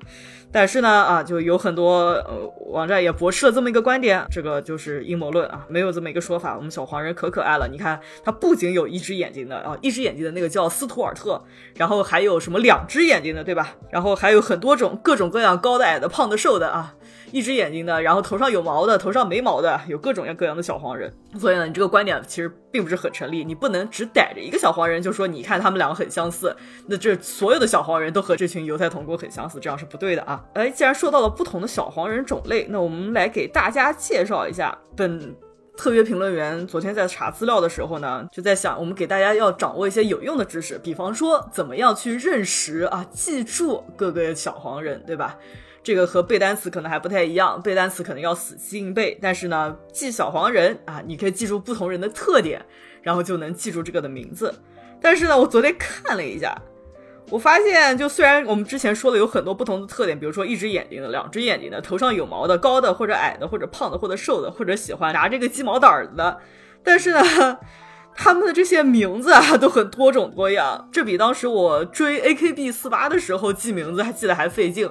但是呢，啊，就有很多呃网站也驳斥了这么一个观点，这个就是阴谋论啊，没有这么一个说法。我们小黄人可可爱了，你看他不仅有一只眼睛的啊，一只眼睛的那个叫斯图尔特，然后还有什么两只眼睛的，对吧？然后还有很多种各种各样高的、矮的、胖的、瘦的啊。一只眼睛的，然后头上有毛的，头上没毛的，有各种各样各样的小黄人。所以呢，你这个观点其实并不是很成立。你不能只逮着一个小黄人就说，你看他们两个很相似，那这所有的小黄人都和这群犹太童工很相似，这样是不对的啊。哎，既然说到了不同的小黄人种类，那我们来给大家介绍一下。本特约评论员昨天在查资料的时候呢，就在想，我们给大家要掌握一些有用的知识，比方说怎么样去认识啊，记住各个小黄人，对吧？这个和背单词可能还不太一样，背单词可能要死记硬背，但是呢，记小黄人啊，你可以记住不同人的特点，然后就能记住这个的名字。但是呢，我昨天看了一下，我发现，就虽然我们之前说的有很多不同的特点，比如说一只眼睛的、两只眼睛的、头上有毛的、高的或者矮的或者胖的或者瘦的或者喜欢拿这个鸡毛掸子的，但是呢，(laughs) 他们的这些名字啊都很多种多样，这比当时我追 AKB 四八的时候记名字还记得还费劲。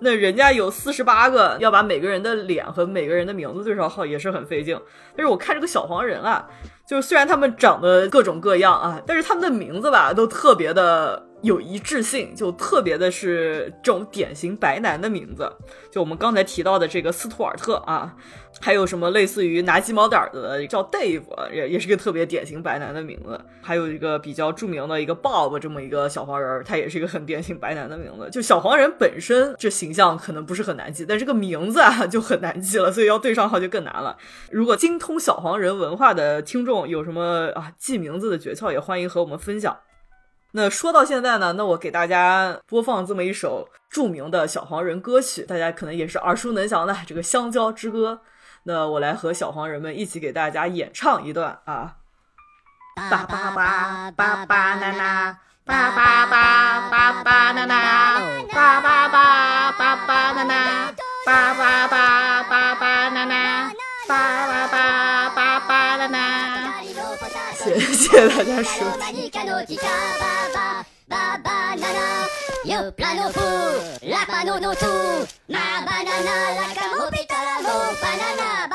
那人家有四十八个，要把每个人的脸和每个人的名字对上号，也是很费劲。但是我看这个小黄人啊，就虽然他们长得各种各样啊，但是他们的名字吧，都特别的。有一致性，就特别的是这种典型白男的名字，就我们刚才提到的这个斯图尔特啊，还有什么类似于拿鸡毛掸子的叫 Dave，也也是个特别典型白男的名字，还有一个比较著名的一个 Bob 这么一个小黄人，他也是一个很典型白男的名字。就小黄人本身这形象可能不是很难记，但这个名字啊就很难记了，所以要对上号就更难了。如果精通小黄人文化的听众有什么啊记名字的诀窍，也欢迎和我们分享。那说到现在呢，那我给大家播放这么一首著名的小黄人歌曲，大家可能也是耳熟能详的这个《香蕉之歌》。那我来和小黄人们一起给大家演唱一段啊！巴巴巴巴巴娜娜，巴巴巴巴巴娜娜，巴巴巴巴巴娜娜，巴巴巴巴巴娜娜，巴巴巴巴巴娜娜。谢谢大家收听。Yo plein au four, la banane au tour, ma banana, la camopita, la banana,